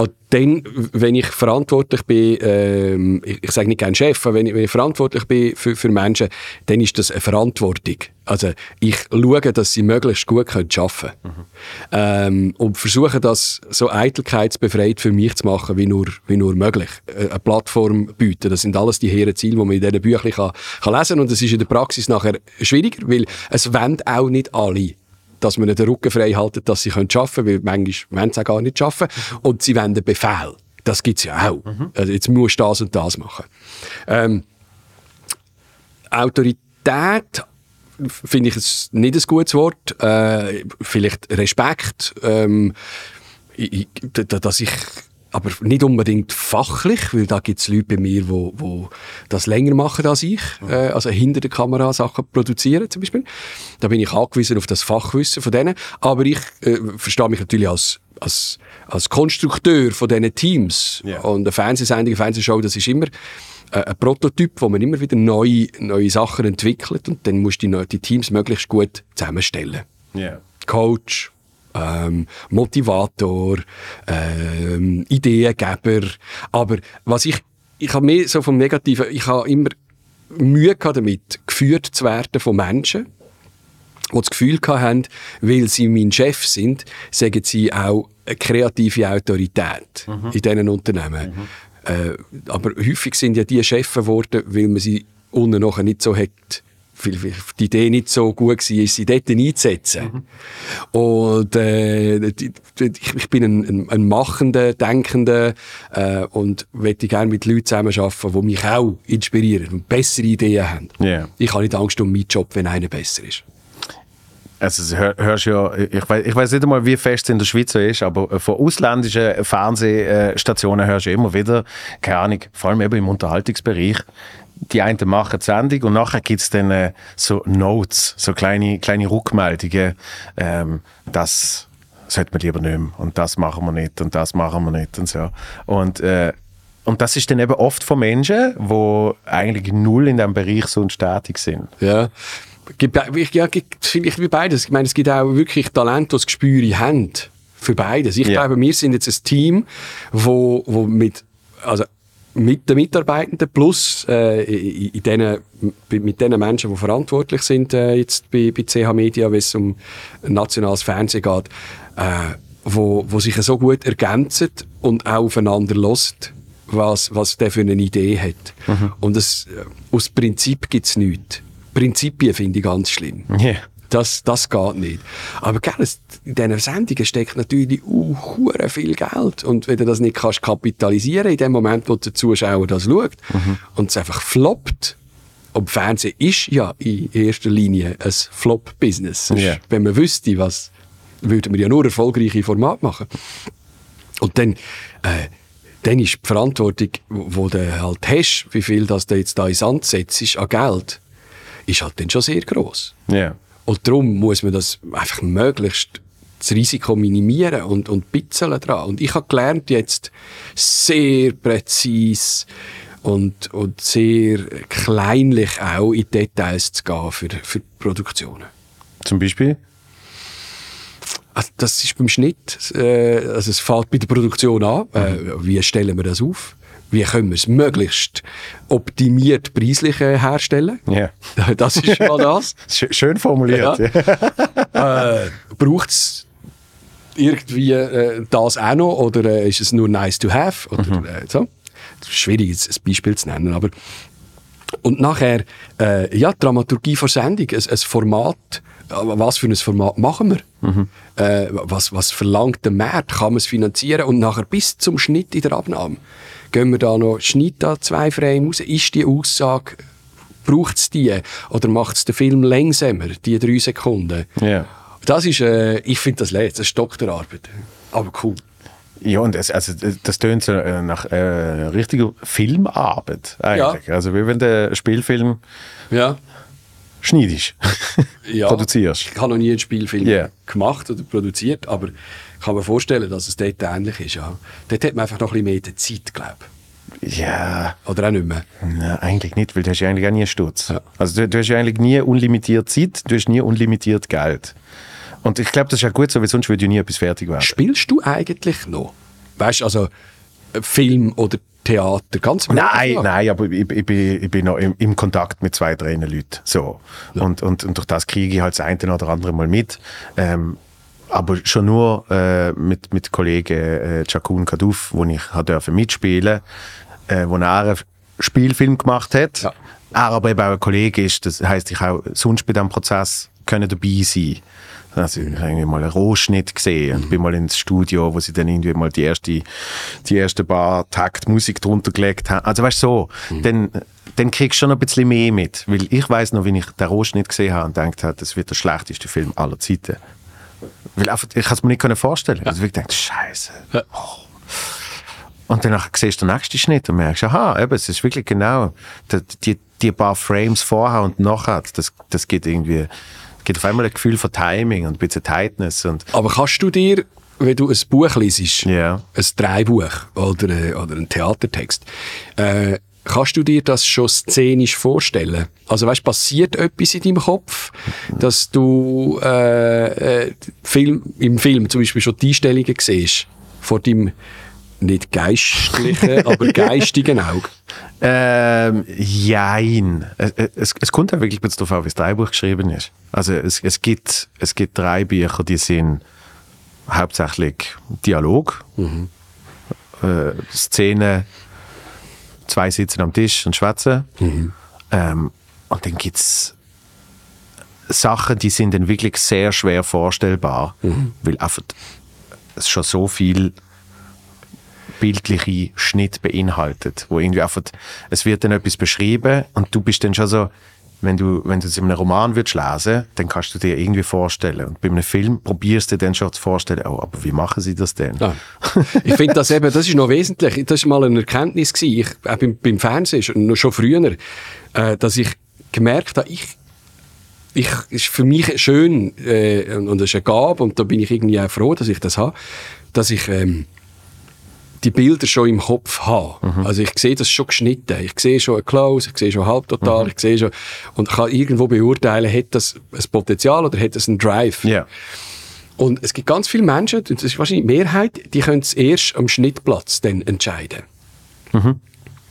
und dann, wenn ich verantwortlich bin, ähm, ich, ich sage nicht gerne Chef, aber wenn ich, wenn ich verantwortlich bin für, für Menschen, dann ist das eine Verantwortung. Also ich schaue, dass sie möglichst gut arbeiten können. Ähm, und versuche das so eitelkeitsbefreit für mich zu machen, wie nur, wie nur möglich. Äh, Eine Plattform bieten, das sind alles die hehren Ziele, die man in diesen Büchern kann, kann lesen kann. Und das ist in der Praxis nachher schwieriger, weil es wollen auch nicht alle dass man den Rücken frei halten, dass sie arbeiten können, weil manchmal wollen sie auch gar nicht arbeiten. Und sie wollen den Befehl. Das gibt es ja auch. Also jetzt musst du das und das machen. Ähm, Autorität finde ich es nicht ein gutes Wort. Äh, vielleicht Respekt. Ähm, ich, dass ich aber nicht unbedingt fachlich, weil da gibt es Leute bei mir, wo, wo das länger machen als ich, äh, also hinter der Kamera Sachen produzieren zum Beispiel. Da bin ich angewiesen auf das Fachwissen von denen. Aber ich äh, verstehe mich natürlich als, als, als Konstrukteur von diesen Teams. Ja. Und eine Fernsehsendung, eine Fernsehshow, das ist immer äh, ein Prototyp, wo man immer wieder neue, neue Sachen entwickelt und dann musst du die, die Teams möglichst gut zusammenstellen. Ja. Coach, ähm, Motivator, ähm, Ideengeber. Aber was ich, ich habe mehr so vom Negativen, ich habe immer Mühe gehabt damit, geführt zu werden von Menschen, die das Gefühl haben, weil sie mein Chef sind, sagen sie auch eine kreative Autorität in diesen Unternehmen. Äh, aber häufig sind ja die Chefs geworden, weil man sie unten nachher nicht so hat, weil die Idee nicht so gut war, sie dort einzusetzen. Und äh, ich, bin ein, ein, ein machender, denkender äh, und möchte gerne mit Leuten zusammenarbeiten, die mich auch inspirieren und bessere Ideen haben. Ja. Ich habe nicht Angst um meinen Job, wenn einer besser ist. Also hör, hörst ja, ich weiß, ich weiß nicht einmal, wie fest es in der Schweiz so ist, aber von ausländischen Fernsehstationen hörst du immer wieder, keine Ahnung, vor allem eben im Unterhaltungsbereich, die einen machen die Sendung und nachher gibt es dann äh, so Notes, so kleine, kleine Rückmeldungen, ähm, das sollte man lieber nicht mehr und das machen wir nicht und das machen wir nicht und so. Und, äh, und das ist dann eben oft von Menschen, die eigentlich null in diesem Bereich so tätig sind. Ja. Gibt, ich- ja, gibt vielleicht wie beides. Ich meine, es gibt auch wirklich Talente, die das Gespür haben. Für beides. Ich Ja. glaube, wir sind jetzt ein Team, wo, wo mit, also mit den Mitarbeitenden plus äh, in, in denen, mit den Menschen, die verantwortlich sind äh, jetzt bei, bei CH Media, wenn es um nationales Fernsehen geht, äh, wo, wo sich so gut ergänzen und auch aufeinander lost, was, was der für eine Idee hat. Und das, äh, aus Prinzip gibt es nichts. Prinzipien finde ich ganz schlimm. Ja. Das, das geht nicht. Aber gell, es- in diesen Sendungen steckt natürlich uh, viel Geld. Und wenn du das nicht kannst kapitalisieren in dem Moment, wo der Zuschauer das schaut und es einfach floppt, und Fernsehen ist ja in erster Linie ein Flop-Business. Ja. Wenn man wüsste, was, würden wir ja nur erfolgreiche Formate machen. Und dann, äh, dann ist die Verantwortung, wo du halt hast, wie viel das du jetzt da ins Sand setzt, ist an Geld, ist halt dann schon sehr gross. Ja. Und darum muss man das einfach möglichst das Risiko minimieren und, und bitzeln dran. Und ich habe gelernt, jetzt sehr präzise und, und sehr kleinlich auch in Details zu gehen für, für Produktionen. Zum Beispiel? Also das ist beim Schnitt, äh, also es fällt bei der Produktion an, äh, wie stellen wir das auf? Wie können wir es möglichst optimiert preislich äh, herstellen? Ja. <laughs> Das ist mal das. <laughs> Sch- Schön formuliert. Ja. <laughs> äh, Braucht es irgendwie äh, das auch noch oder äh, ist es nur nice to have? Oder, äh, so? Schwierig, jetzt ein Beispiel zu nennen, aber und nachher, äh, ja, Dramaturgie vor Sendung, ein, ein Format, äh, was für ein Format machen wir? Äh, was, was verlangt der Markt? Kann man es finanzieren? Und nachher bis zum Schnitt in der Abnahme. Gehen wir da noch, Schnitt da zwei Frames raus? Ist die Aussage braucht es die? Oder macht es den Film langsamer, die drei Sekunden? Ja. Das ist, äh, ich finde das leid, das ist Doktorarbeit. Aber cool. Ja, und es, also, das tönt so äh, nach äh, richtiger Filmarbeit eigentlich. Also wie wenn einen Spielfilm Ja. schneidest, ja. <laughs> produzierst. Ich habe noch nie einen Spielfilm Ja. gemacht oder produziert, aber kann mir vorstellen, dass es dort ähnlich ist. Ja. Dort hat man einfach noch ein bisschen mehr Zeit, glaube Ja, ich. Oder auch nicht mehr. na, eigentlich nicht, weil du hast ja eigentlich auch nie einen Sturz. Ja. Also du, du hast ja eigentlich nie unlimitiert Zeit, du hast nie unlimitiert Geld. Und ich glaube, das ist ja gut so, weil sonst würde ja nie etwas fertig werden. Spielst du eigentlich noch? Weißt du, also Film oder Theater, ganz Nein, nein, aber ich, ich, bin, ich bin noch im, im Kontakt mit zwei, drei Leuten. So. Und, und, und durch das kriege ich halt das eine oder andere mal mit. Ähm, aber schon nur äh, mit, mit Kollegen äh, Jakun Kadouf, wo ich dürfen mitspielen äh, wo er einen Spielfilm gemacht hat. Ja. Er aber eben auch ein Kollege ist, das heisst, ich auch sonst bei diesem Prozess können dabei sein. Also ich habe irgendwie mal einen Rohschnitt gesehen und bin mal ins Studio, wo sie dann irgendwie mal die erste, die ersten paar Takt Musik drunter gelegt haben. Also weißt du so, dann, dann kriegst du schon ein bisschen mehr mit. Weil ich weiß noch, wie ich den Rohschnitt gesehen habe und gedacht habe, das wird der schlechteste Film aller Zeiten. Weil einfach, ich kann es mir nicht vorstellen. Also ich dachte, Scheiße. Ja. Und dann siehst du den nächsten Schnitt und merkst, aha, eben, es ist wirklich genau die, die, die paar Frames vorher und nachher, das, das gibt irgendwie, gibt auf einmal ein Gefühl von Timing und ein bisschen Tightness und Aber kannst du dir, wenn du ein Buch liest, Ja. ein Dreibuch oder, äh, oder einen Theatertext, äh, kannst du dir das schon szenisch vorstellen? Also weißt, passiert etwas in deinem Kopf, dass du äh, äh, Film, im Film zum Beispiel schon die Einstellungen siehst vor deinem nicht geistlichen, <laughs> aber geistigen Auge? Ähm, jein. Es, es, es kommt ja wirklich darauf an, wie das Drehbuch geschrieben ist. Also es, es, gibt, es gibt drei Bücher, die sind hauptsächlich Dialog, äh, Szene, zwei sitzen am Tisch und schwätzen. Ähm, und dann gibt es Sachen, die sind dann wirklich sehr schwer vorstellbar, weil einfach es schon so viel bildliche Schnitt beinhaltet, wo irgendwie einfach, es wird dann etwas beschrieben und du bist dann schon so, wenn du, wenn du es in einem Roman würdest lesen, dann kannst du dir irgendwie vorstellen. Und bei einem Film probierst du dann schon zu vorstellen, oh, aber wie machen sie das denn? Ja. Ich finde das eben, das ist noch wesentlich. Das ist mal eine Erkenntnis gewesen. Ich, auch beim, beim Fernsehen, schon, früher, äh, dass ich gemerkt habe, ich, ich, ist für mich schön, äh, und das ist eine Gabe, und da bin ich irgendwie auch froh, dass ich das habe, dass ich, ähm, die Bilder schon im Kopf habe. Also ich sehe das schon geschnitten. Ich sehe schon ein Close, ich sehe schon halbtotal, ich sehe schon, und kann irgendwo beurteilen, hat das ein Potenzial oder hat das einen Drive. Ja. Und es gibt ganz viele Menschen, das ist wahrscheinlich die Mehrheit, die können es erst am Schnittplatz dann entscheiden.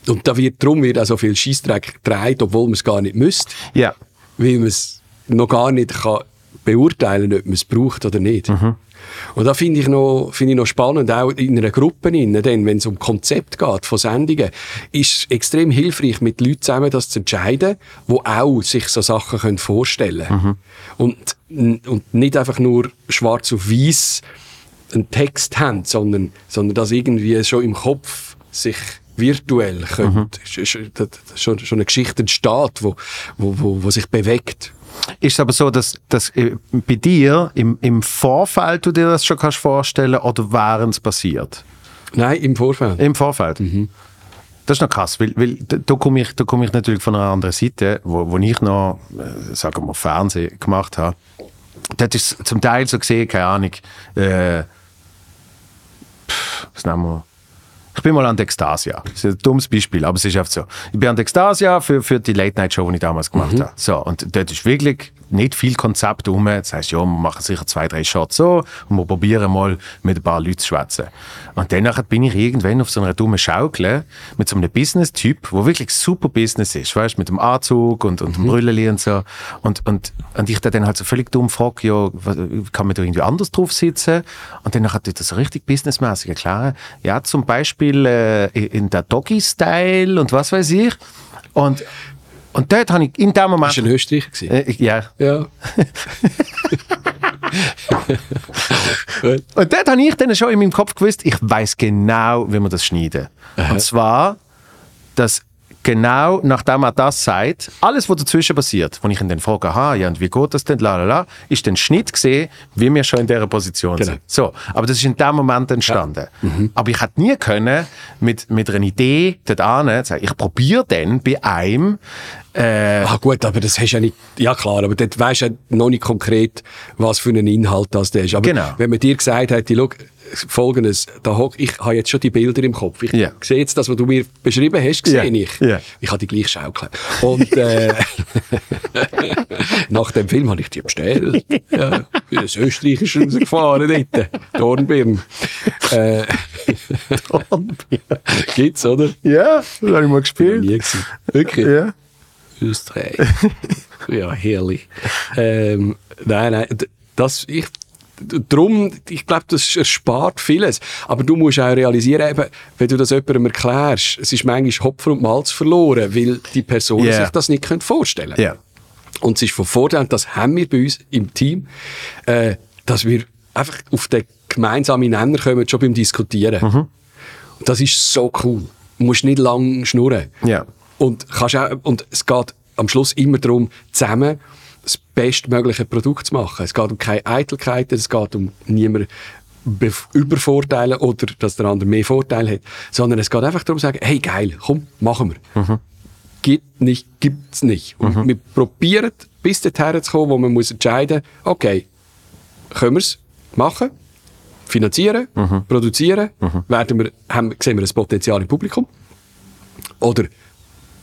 Und da wird, darum wird auch so viel Scheissdreck gedreht, obwohl man es gar nicht müsste, Ja. weil man es noch gar nicht kann beurteilen ob man es braucht oder nicht. Und da finde ich, noch, finde ich noch spannend, auch in einer Gruppe, dann, wenn es um Konzept geht von Sendungen, ist es extrem hilfreich, mit Leuten zusammen das zu entscheiden, die auch sich so Sachen können vorstellen können. Und, und nicht einfach nur schwarz auf weiß einen Text haben, sondern, sondern dass irgendwie schon im Kopf sich virtuell könnte, dass schon, schon eine Geschichte entsteht, wo, wo, wo, wo sich bewegt. Ist es aber so, dass, dass äh, bei dir im, im Vorfeld du dir das schon kannst vorstellen oder während es passiert? Nein, im Vorfeld. Im Vorfeld. Das ist noch krass, weil, weil da, komme ich, da komm ich natürlich von einer anderen Seite, wo, wo ich noch, äh, sagen wir, Fernsehen gemacht habe. Dort ist zum Teil so gesehen, keine Ahnung, äh, was nehmen wir? Ich bin mal an der Extasia. Das ist ein dummes Beispiel, aber es ist einfach so. Ich bin an der Extasia für, für die Late-Night-Show, die ich damals gemacht habe. So, und dort ist wirklich nicht viel Konzept rum. Das heisst, ja, wir machen sicher zwei, drei Shots so und wir probieren mal mit ein paar Leuten zu schwätzen. Und dann nachher bin ich irgendwann auf so einer dummen Schaukel mit so einem Business-Typ, wo wirklich super Business ist, weißt mit dem Anzug und, und dem Brüllen und so. Und, und, und ich dann halt so völlig dumm frage, ja, kann man da irgendwie anders drauf sitzen? Und dann hat er das so richtig businessmäßig erklären. Ja, zum Beispiel äh, in der Doggy-Style und was weiß ich. Und, und dort habe ich in dem Moment... Das war ein Österreicher. gewesen. Äh, ja. Ja. <laughs> Und dort habe ich dann schon in meinem Kopf gewusst, ich weiß genau, wie wir das schneiden. Und zwar, dass genau nachdem er das sagt, alles, was dazwischen passiert, wenn ich ihn dann frage, aha, ja, und wie geht das denn, la, la, la, ist dann Schnitt gesehen, wie wir schon in dieser Position Genau. sind. So, aber das ist in dem Moment entstanden. Aber ich hätte nie können, mit, mit einer Idee dort an, sagen, ich probiere dann bei einem, äh, Ah gut, aber das hast du ja nicht, ja klar, aber dort weisst du ja noch nicht konkret, was für einen Inhalt das da ist. Aber Genau. wenn man dir gesagt hätte, schau, folgendes, da hock, ich habe jetzt schon die Bilder im Kopf. Ich Ja. sehe jetzt das, was du mir beschrieben hast, sehe Ja. ich. Ja. Ich habe die gleich schaukeln. Und äh, <laughs> nach dem Film habe ich die bestellt. ja, bin ins Österreichische rausgefahren dort. Dornbirn. Äh, <laughs> gibt's, oder? ja, das habe ich mal gespielt. Nie gewesen. Wirklich? Ja. Österreich. ja, herrlich. Ähm, nein, nein, das, ich, d- drum, ich glaube, das erspart vieles. Aber du musst auch realisieren, eben, wenn du das jemandem erklärst, es ist manchmal Hopfen und Malz verloren, weil die Personen Ja. sich das nicht können vorstellen können. Ja. Und es ist von Vorteil, und das haben wir bei uns im Team, äh, dass wir einfach auf den gemeinsamen Nenner kommen, schon beim Diskutieren. Mhm. Und das ist so cool. Du musst nicht lang schnurren. Ja. Und, kannst auch, und es geht am Schluss immer darum, zusammen das bestmögliche Produkt zu machen. Es geht um keine Eitelkeiten, es geht um niemand bef- übervorteilen oder dass der andere mehr Vorteil hat, sondern es geht einfach darum zu sagen, hey geil, komm, machen wir. Gibt nicht, gibt's nicht. Und wir probieren, bis dorthin zu kommen, wo man muss entscheiden, okay, können wir es machen, finanzieren, produzieren, werden wir, haben, sehen wir ein Potenzial im Publikum oder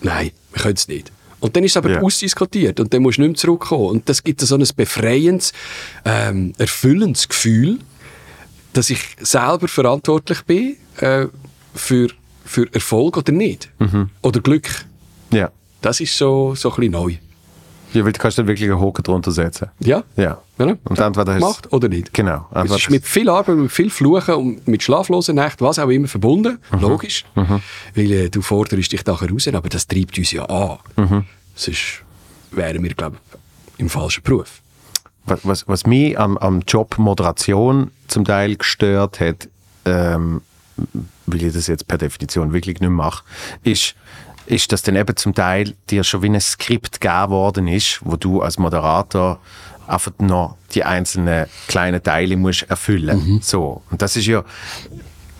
nein, wir können es nicht. Und dann ist es aber Ja. ausdiskutiert und dann musst du nicht mehr zurückkommen. Und das gibt so ein befreiendes, ähm, erfüllendes Gefühl, dass ich selber verantwortlich bin äh, für, für Erfolg oder nicht. Oder Glück. Ja. Das ist so, so ein bisschen neu. Ja, weil du kannst dann wirklich einen Haken drunter setzen. Ja? Ja. Ja. Und entweder hast Macht oder nicht. Genau. Es ist mit viel Arbeit, mit viel Fluchen und mit schlaflosen Nächten, was auch immer, verbunden. Mhm. Logisch. Weil äh, du forderst dich nachher raus, aber das treibt uns ja an. Mhm. Sonst wären wir, glaube ich, im falschen Beruf. was, was, was mich am, am Job Moderation zum Teil gestört hat, ähm, weil ich das jetzt per Definition wirklich nicht mache, ist, ist, dass dann eben zum Teil dir schon wie ein Skript gegeben worden ist, wo du als Moderator einfach noch die einzelnen kleinen Teile musst erfüllen. So. Und das ist ja,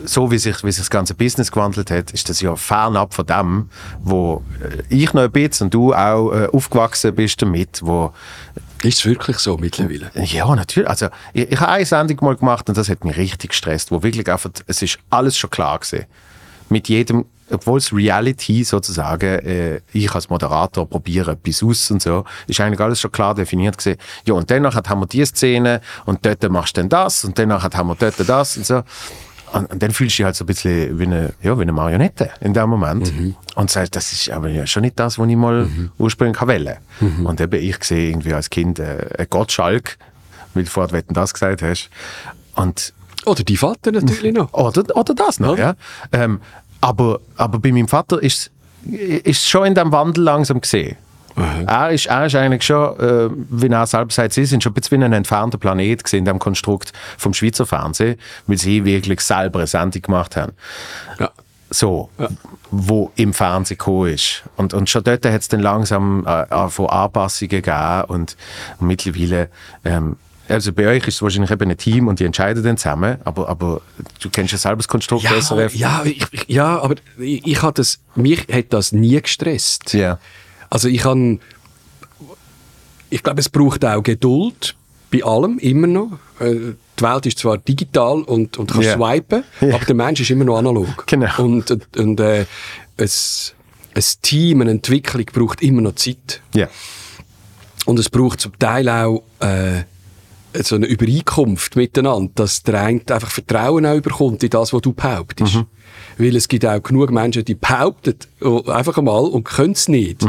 so wie sich, wie sich das ganze Business gewandelt hat, ist das ja fernab von dem, wo äh, ich noch ein bisschen und du auch äh, aufgewachsen bist damit, wo Ist es wirklich so mittlerweile? ja, natürlich. Also, ich, ich habe eine Sendung mal gemacht und das hat mich richtig gestresst, wo wirklich einfach, es ist alles schon klar gewesen. Mit jedem, obwohl es Reality sozusagen, äh, ich als Moderator probiere etwas aus und so, ist eigentlich alles schon klar definiert gewesen. Ja, und danach haben wir die Szene und dort machst du dann das und danach haben wir dort das und so. Und, und dann fühlst du dich halt so ein bisschen wie eine, ja, wie eine Marionette in dem Moment. Und sagst, das ist aber ja schon nicht das, was ich mal ursprünglich wollte. Und eben, ich sehe irgendwie als Kind äh, einen Gottschalk, weil du vorher das gesagt hast. Und, Oder die Vater natürlich noch. <laughs> oder, oder das noch, ja. Ähm, aber, aber bei meinem Vater ist es schon in dem Wandel langsam gesehen. Er ist, er ist eigentlich schon, äh, wie er selbst sagt, sie sind schon ein bisschen wie ein entfernter Planet gesehen in dem Konstrukt vom Schweizer Fernsehen, weil sie wirklich selber eine Sendung gemacht haben. Ja. So, wo im Fernsehen gekommen ist. Und, und schon dort hat es dann langsam äh, von Anpassungen gegeben und, und mittlerweile, ähm, also bei euch ist es wahrscheinlich eben ein Team und die entscheiden dann zusammen, aber, aber du kennst ja selber das Konstrukt Ja, SRF. ja, ich, ja, aber ich, ich das, mich hat das nie gestresst. Ja. Also ich kann, ich glaube, es braucht auch Geduld bei allem, immer noch. Äh, Die Welt ist zwar digital und, und kannst Ja. swipen, <laughs> aber der Mensch ist immer noch analog. Genau. Und, und, und äh, es, ein Team, eine Entwicklung braucht immer noch Zeit. Ja. Und es braucht zum Teil auch äh, so eine Übereinkunft miteinander, dass der eine einfach Vertrauen auch überkommt in das, was du behauptest. Weil es gibt auch genug Menschen, die behaupten oh, einfach einmal und können es nicht.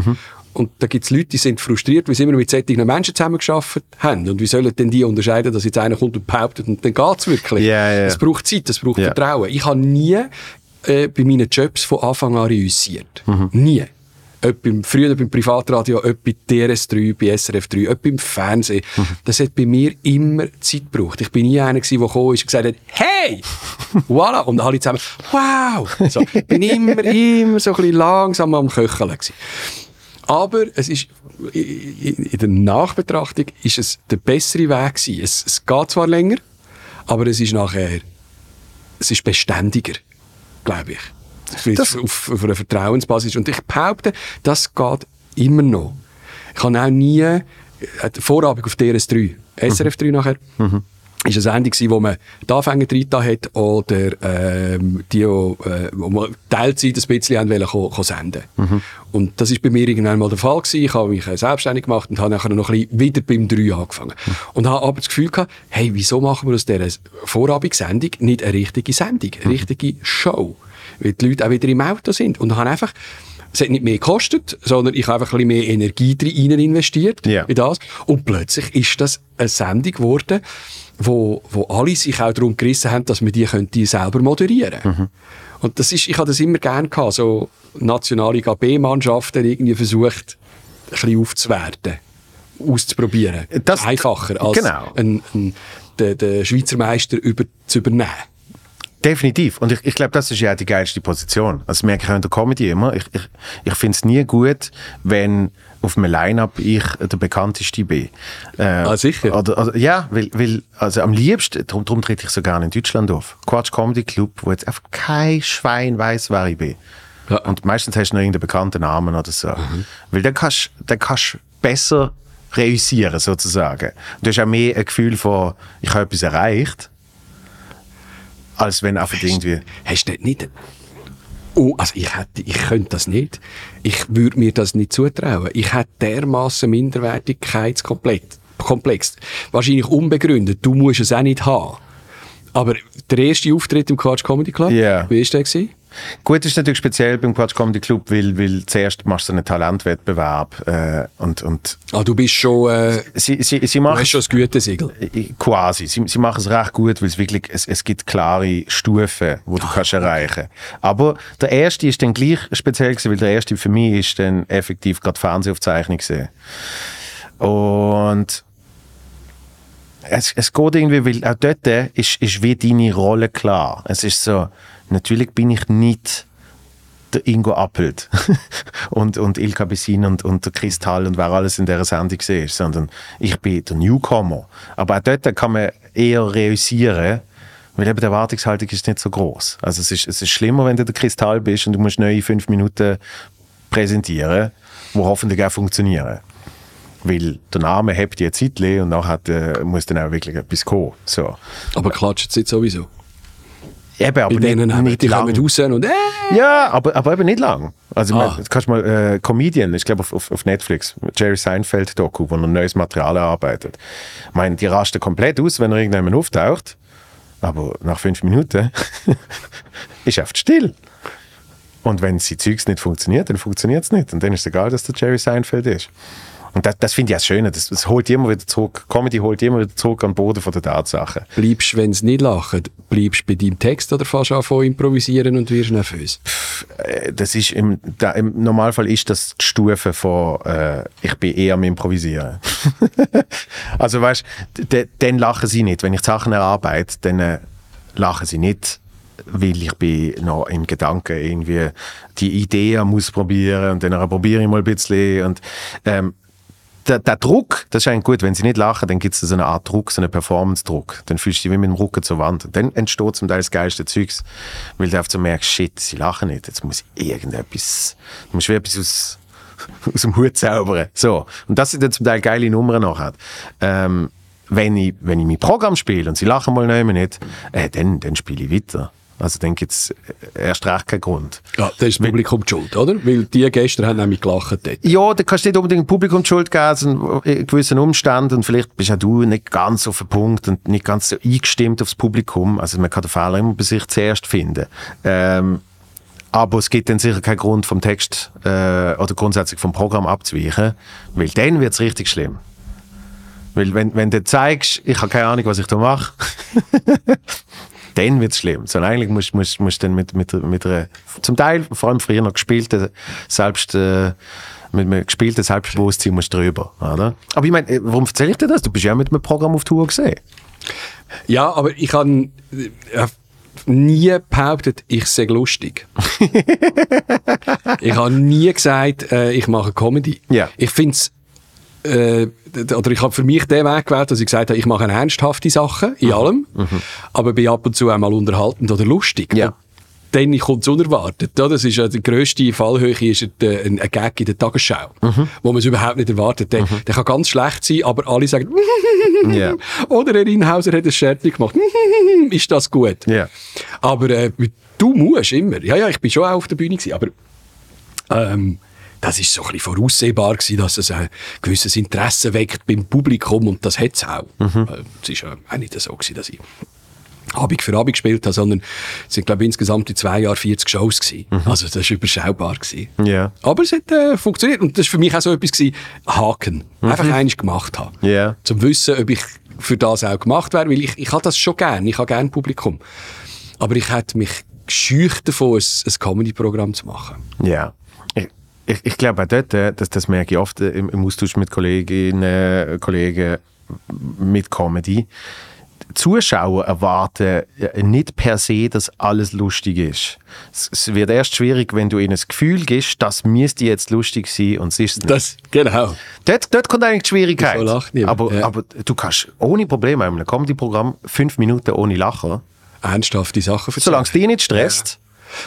Und da gibt es Leute, die sind frustriert, weil sie immer mit solchen Menschen zusammengearbeitet haben. Und wie sollen denn die unterscheiden, dass jetzt einer kommt und behauptet und dann geht es wirklich? Ja, ja. Es braucht Zeit, es braucht Ja. Vertrauen. Ich habe nie äh, bei meinen Jobs von Anfang an reüssiert. Nie. Ob beim, früher beim Privatradio, ob bei DRS3, bei SRF3, ob beim Fernsehen. Das hat bei mir immer Zeit gebraucht. Ich bin nie einer gewesen, der gekommen ist und gesagt hat, hey, hey, <laughs> voilà. Und alle zusammen, wow. So, bin immer, immer so ein bisschen langsam am Köcheln gewesen. Aber es ist, in der Nachbetrachtung ist es der bessere Weg gewesen. Es, es geht zwar länger, aber es ist nachher, es ist beständiger, glaube ich. Das auf, auf einer Vertrauensbasis. Und ich behaupte, das geht immer noch. Ich habe auch nie, äh, Vorabend auf DRS3, SRF3 mhm. nachher, mhm ist eine Sendung wo man die Anfänger drin hat oder ähm, die, äh, wo man Teilzeit ein bisschen haben wollen, ko, ko senden. Mhm. Und das ist bei mir irgendwann mal der Fall gewesen. Ich habe mich äh, selbstständig gemacht und habe nachher noch ein bisschen wieder beim 3 angefangen. Mhm. Und habe aber das Gefühl gehabt, hey, wieso machen wir aus dieser Vorabendsendung nicht eine richtige Sendung, eine mhm. richtige Show? Weil die Leute auch wieder im Auto sind. Und habe einfach es hat nicht mehr gekostet, sondern ich habe einfach ein bisschen mehr Energie rein investiert yeah. in das. Und plötzlich ist das eine Sendung geworden, wo, wo alle sich auch darum gerissen haben, dass wir die, die selber moderieren mhm. Und das ist, ich habe das immer gerne gehabt, so nationale GB-Mannschaften irgendwie versucht, ein bisschen aufzuwerten, auszuprobieren. Das, Einfacher als genau. ein, ein, den, den Schweizer Meister über, zu übernehmen. Definitiv. Und ich, ich glaube, das ist ja die geilste Position. Das merke ich auch in der Comedy immer. Ich, ich, ich finde es nie gut, wenn auf einem Line-Up ich der bekannteste bin. Äh, ah, sicher? Oder, oder, ja, weil, weil also am liebsten, darum, darum trete ich so gerne in Deutschland auf. Quatsch Comedy Club, wo jetzt einfach kein Schwein weiß, wer ich bin. Ja. Und meistens hast du noch irgendeinen bekannten Namen oder so. Mhm. Weil dann kannst du kannst besser reüssieren, sozusagen. Du hast auch mehr ein Gefühl von, ich habe etwas erreicht, als wenn einfach irgendwie... Hast du nicht Oh, also ich hätte, ich könnte das nicht. Ich würde mir das nicht zutrauen. Ich hätte dermaßen Minderwertigkeitskomplex. Komplex. Wahrscheinlich unbegründet. Du musst es auch nicht haben. Aber der erste Auftritt im Quatsch Comedy Club, yeah. wie war der? Gewesen? Gut, ist natürlich speziell beim Quatsch Comedy Club, weil, weil zuerst machst du einen Talentwettbewerb äh, und, und Ah, du bist schon, äh, sie, sie, sie machen, du hast schon das Gütesiegel. Äh, quasi. Sie, sie machen es recht gut, weil es wirklich, es, es gibt klare Stufen, wo du oh, kannst erreichen. Aber der erste ist dann gleich speziell gewesen, weil der erste für mich ist dann effektiv gerade Fernsehaufzeichnung gesehen. Und es, es geht irgendwie, weil auch dort ist, ist wie deine Rolle klar. Es ist so, natürlich bin ich nicht der Ingo Appelt <laughs> und, und Ilka Bessin und, und der Kristall und wer alles in dieser Sendung ist, sondern ich bin der Newcomer. Aber auch dort kann man eher reüssieren, weil eben die Erwartungshaltung ist nicht so groß. Also es ist, es ist schlimmer, wenn du der Kristall bist und du musst neue fünf Minuten präsentieren, wo hoffentlich auch funktionieren. Weil der Name hebt die Zeit und nachher äh, muss dann auch wirklich etwas kommen. So. Aber klatscht es jetzt sowieso? Eben, aber nicht, nicht, nicht die lang. raus und äh. Ja, aber, aber eben nicht lang. Also ah. man, kannst mal äh, Comedian, ich glaube auf, auf, auf Netflix, Jerry Seinfeld Doku, wo er neues Material erarbeitet. Ich meine, die rasten komplett aus, wenn er irgendjemand auftaucht, aber nach fünf Minuten <laughs> ist er oft still. Und wenn sie Zeugs nicht funktioniert, dann funktioniert es nicht. Und dann ist es egal, dass der Jerry Seinfeld ist. Und das, das finde ich das Schöne. Das, das holt immer wieder zurück. Comedy holt immer wieder zurück an den Boden von der Tatsachen. Bleibst, du, wenn es nicht lacht, bleibst du bei deinem Text oder fährst du an von improvisieren und wirst nervös? Äh, das ist im, da, im Normalfall ist das die Stufe von, äh, ich bin eher am Improvisieren. <laughs> also weißt, dann lachen sie nicht. Wenn ich Sachen erarbeite, dann äh, lachen sie nicht weil ich bin noch in Gedanken irgendwie die Idee muss probieren und dann probiere ich mal ein bisschen und ähm, der, der, Druck, das eigentlich gut, wenn sie nicht lachen, dann gibt es so eine Art Druck, so einen Performance-Druck. Dann fühlst du dich wie mit dem Rücken zur Wand. Dann entsteht zum Teil das geilste Zeugs, weil du einfach so merkst, shit, sie lachen nicht, jetzt muss ich irgendetwas, du musst wie etwas aus, <laughs> aus dem Hut zaubern. So. Und das sind dann zum Teil geile Nummern nachher. Ähm, wenn ich, wenn ich mein Programm spiele und sie lachen mal nicht, äh, dann, dann spiele ich weiter. Also dann gibt es erst recht keinen Grund. Ja, das ist das Publikum die Schuld, oder? Weil die gestern haben nämlich gelacht dort. Ja, da kannst du nicht unbedingt Publikum die Schuld geben, sondern in gewissen Umständen und vielleicht bist auch du nicht ganz auf den Punkt und nicht ganz so eingestimmt aufs Publikum. Also man kann den Fehler immer bei sich zuerst finden. Ähm, aber es gibt dann sicher keinen Grund vom Text äh, oder grundsätzlich vom Programm abzuweichen, weil dann wird es richtig schlimm. Weil wenn, wenn du zeigst, ich habe keine Ahnung, was ich da mache, <laughs> dann wird es schlimm. Sondern eigentlich musst du musst, musst dann mit, mit, mit einer, zum Teil, vor allem früher noch gespielten, selbst, äh, mit einem gespielten Selbstbewusstsein musst du drüber. Oder? Aber ich meine, äh, warum erzähle ich dir das? Du bist ja mit einem Programm auf Tour gesehen. Ja, aber ich habe äh, nie behauptet, ich sei lustig. <laughs> ich habe nie gesagt, äh, ich mache Comedy. Ja. Ich finde es äh, oder ich habe für mich den Weg gewählt, dass ich gesagt habe, ich mache ernsthafte Sachen in allem, aber bin ab und zu einmal unterhaltend oder lustig. Ja. Und dann kommt es unerwartet. Ja, das ist ja die grösste Fallhöhe, ist der, ein, ein Gag in der Tagesschau, wo man es überhaupt nicht erwartet. Der, der kann ganz schlecht sein, aber alle sagen, <laughs> Ja. oder Herr Inhauser hat ein Scherz gemacht, <laughs> ist das gut? Ja. Aber äh, du musst immer. Ja, ja, ich bin schon auch auf der Bühne gewesen, aber ähm, das ist so ein bisschen voraussehbar gewesen, dass es ein gewisses Interesse weckt beim Publikum und das hat es auch. Äh, Es ja auch nicht so gewesen, dass ich Abend für Abend gespielt habe, sondern es sind, glaube ich, insgesamt in zwei Jahren 40 Shows gewesen. Also das war überschaubar. Gewesen. Ja. Aber es hat äh, funktioniert und das war für mich auch so etwas gewesen, Haken. Einfach eines gemacht haben. Ja. Zum Wissen, ob ich für das auch gemacht wäre, weil ich, ich habe das schon gern, ich habe gern Publikum. Aber ich hätte mich gescheucht davon, ein, ein Comedy-Programm zu machen. Ja. Ich, ich, ich glaube auch dort, äh, das, das merke ich oft äh, im, im Austausch mit Kolleginnen, Kollegen mit Comedy. Zuschauer erwarten äh, nicht per se, dass alles lustig ist. Es, wird erst schwierig, wenn du ihnen das Gefühl gibst, das müsste jetzt lustig sein und es ist nicht. Das, genau. Dort, dort kommt eigentlich die Schwierigkeit. Aber, ja. aber du kannst ohne Probleme in einem Comedy-Programm fünf Minuten ohne Lachen, Ernsthafte Sachen erzählen. solange es dich nicht stresst.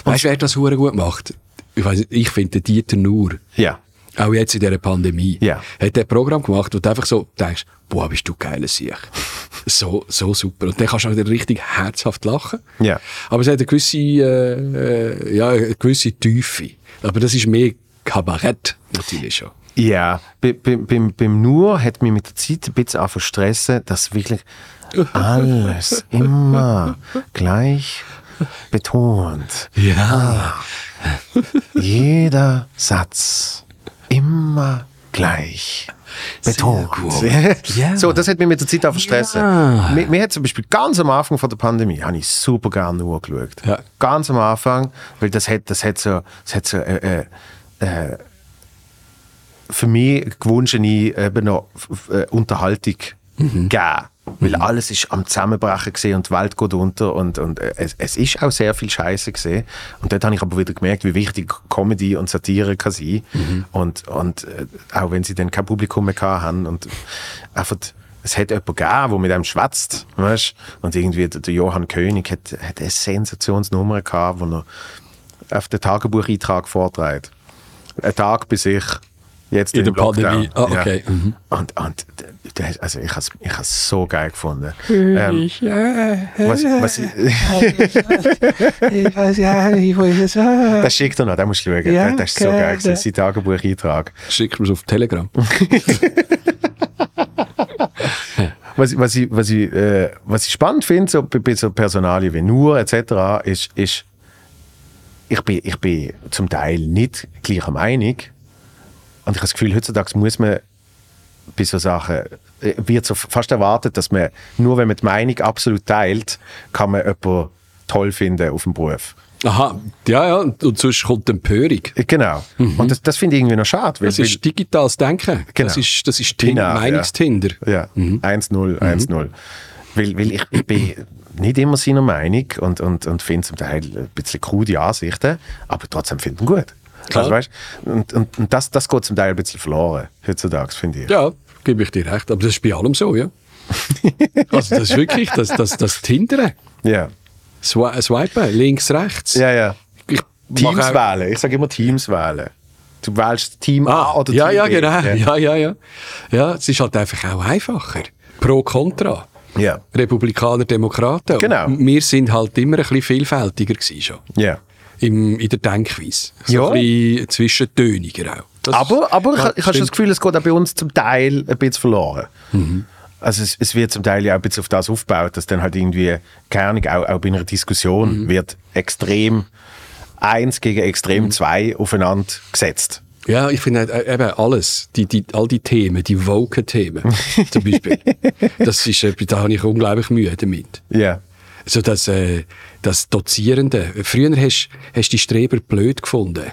Weißt du, wer das hure gut macht? Ich, weiss ich finde, Dieter Nuhr, Ja. auch jetzt in dieser Pandemie, Ja. hat ein Programm gemacht, wo du einfach so denkst, boah, bist du geiler Sieg. <laughs> so, so super. Und dann kannst du auch wieder richtig herzhaft lachen. Ja. Aber es hat eine gewisse, äh, äh, ja, eine gewisse Tiefe. Aber das ist mehr Kabarett natürlich schon. Ja, bei, bei, beim, beim Nur hat mich mit der Zeit ein bisschen angefangen zu stressen, dass wirklich alles <laughs> immer gleich betont. Ja. <laughs> Jeder Satz immer gleich betont. <laughs> Ja. So, das hat mich mit der Zeit angefangen zu stressen. Ja. Mir, mir hat zum Beispiel ganz am Anfang von der Pandemie, habe ich super gerne Nur geschaut. Ja. Ganz am Anfang, weil das hat, das hat so, das hat so äh, äh, äh, für mich gewünschte ich eben noch äh, Unterhaltung geben. Weil alles ist am Zusammenbrechen gesehen und die Welt geht unter und, und es, es ist auch sehr viel Scheiße gesehen. Und dort habe ich aber wieder gemerkt, wie wichtig Comedy und Satire kann sein. Und, und äh, auch wenn sie dann kein Publikum mehr haben und einfach es hat jemanden gegeben, der mit einem schwätzt, weißt? Und irgendwie der, Johann König hat, hat eine Sensationsnummer gehabt, wo er auf den Tagebucheintrag vorträgt. Ein Tag bis ich jetzt In in, der Lockdown. Pandemie. Ah, okay. Mhm. Und, und also ich habe es ich has so geil gefunden. Ähm, was, was ich, Ich weiß ja nicht, wo ich es das schickt er noch, den musst du schauen. Ja, das ist so geil, gewesen, sein Tagebucheintrag. Schick mir es auf Telegram. <laughs> Was, was, ich, was, ich, äh, was ich spannend finde, so bei, bei so Personalien wie Nur etc., ist, ist ich, bin, ich bin zum Teil nicht gleicher Meinung. Und ich habe das Gefühl, heutzutage muss man bei so Sachen, äh, wird so fast erwartet, dass man, nur wenn man die Meinung absolut teilt, kann man jemanden toll finden auf dem Beruf. Aha, ja, ja, und, sonst kommt Empörung. Äh, Genau. Und das, das finde ich irgendwie noch schade. Weil, Das ist digitales Denken. Genau. Das ist, das ist Genau, ja. Meinungstinder. Ja, 1-0, 1-0. Weil, weil ich, ich bin nicht immer seiner Meinung und, und, und finde zum Teil ein bisschen krude Ansichten, aber trotzdem finde ich ihn gut. Klar. Also, weißt, und und, und das, das geht zum Teil ein bisschen verloren, heutzutage, finde ich. Ja, gebe ich dir recht. Aber das ist bei allem so, ja. <laughs> also das ist wirklich das, das, das Tindern. Ja, Swi swipen, links, rechts. ja. ja. Ich Teams auch- wählen. Ich sage immer Teams wählen. Du wählst Team A Ah, oder ja, Team ja, B. genau. Ja, ja, ja. Ja, es ist halt einfach auch einfacher. Pro, contra. Ja. Republikaner, Demokraten. Genau. Und wir sind halt immer ein bisschen vielfältiger gewesen schon. ja. Im, in der Denkweise. So Ja. ein bisschen zwischentöniger auch. Das Aber, aber ich, ja, ich habe schon das. Gefühl, es geht auch bei uns zum Teil ein bisschen verloren. Also es, es wird zum Teil ja auch ein bisschen auf das aufgebaut, dass dann halt irgendwie, keine Ahnung, auch, auch bei einer Diskussion wird extrem eins gegen extrem zwei aufeinander gesetzt. Ja, ich finde halt, eben alles, die, die, all die Themen, die woken Themen zum Beispiel, <laughs> das ist, da habe ich unglaublich Mühe damit. Ja. So das, äh, das Dozierende. Früher hast du die Streber blöd gefunden.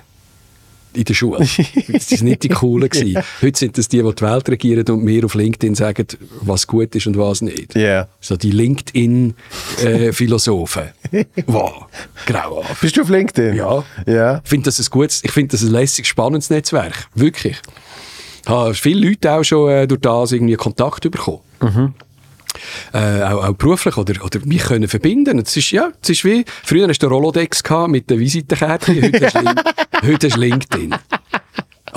in der Schule. <laughs> Das sind nicht die coolen gewesen. Heute sind das die, die die Welt regieren und mir auf LinkedIn sagen, was gut ist und was nicht. Ja. So die LinkedIn-Philosophen. <laughs> wow, grauenhaft. Bist du auf LinkedIn? Ja. Ja. Ich finde das ein gutes, ich finde das ein lässiges, spannendes Netzwerk. Wirklich. Ich habe viele Leute auch schon äh, durch das irgendwie Kontakt bekommen. Äh, auch, auch beruflich oder, oder mich können verbinden. Es ist, ja, es ist wie, früher hast du Rolodex gehabt mit den Visitenkärtchen, heute hast <laughs> heute hast LinkedIn.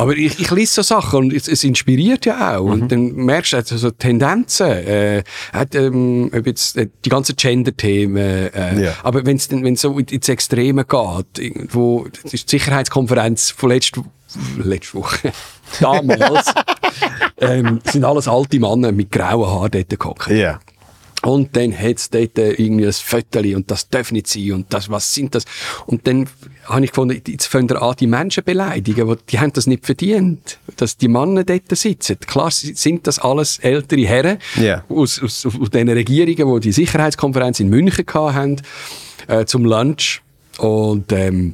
Aber ich, ich lese so Sachen und es, es inspiriert ja auch. Und dann merkst du also so Tendenzen. Äh, hat, ähm, ob jetzt, äh, die ganzen Gender-Themen. Äh, Ja. Aber wenn es wenn's so ins Extreme geht, ist die Sicherheitskonferenz von letzter, letzte Woche, <laughs> damals, <laughs> ähm, sind alles alte Männer mit grauen Haaren dort gehockt. Ja. Und dann hat's dort äh, irgendwie ein Fötterli und das darf nicht sein und das, was sind das? Und dann habe ich gefunden, jetzt fangen an, die Menschen beleidigen, die, die haben das nicht verdient, dass die Männer dort sitzen. Klar si- sind das alles ältere Herren Ja. aus, aus, aus den Regierungen, die die Sicherheitskonferenz in München haben, äh, zum Lunch. Und ähm,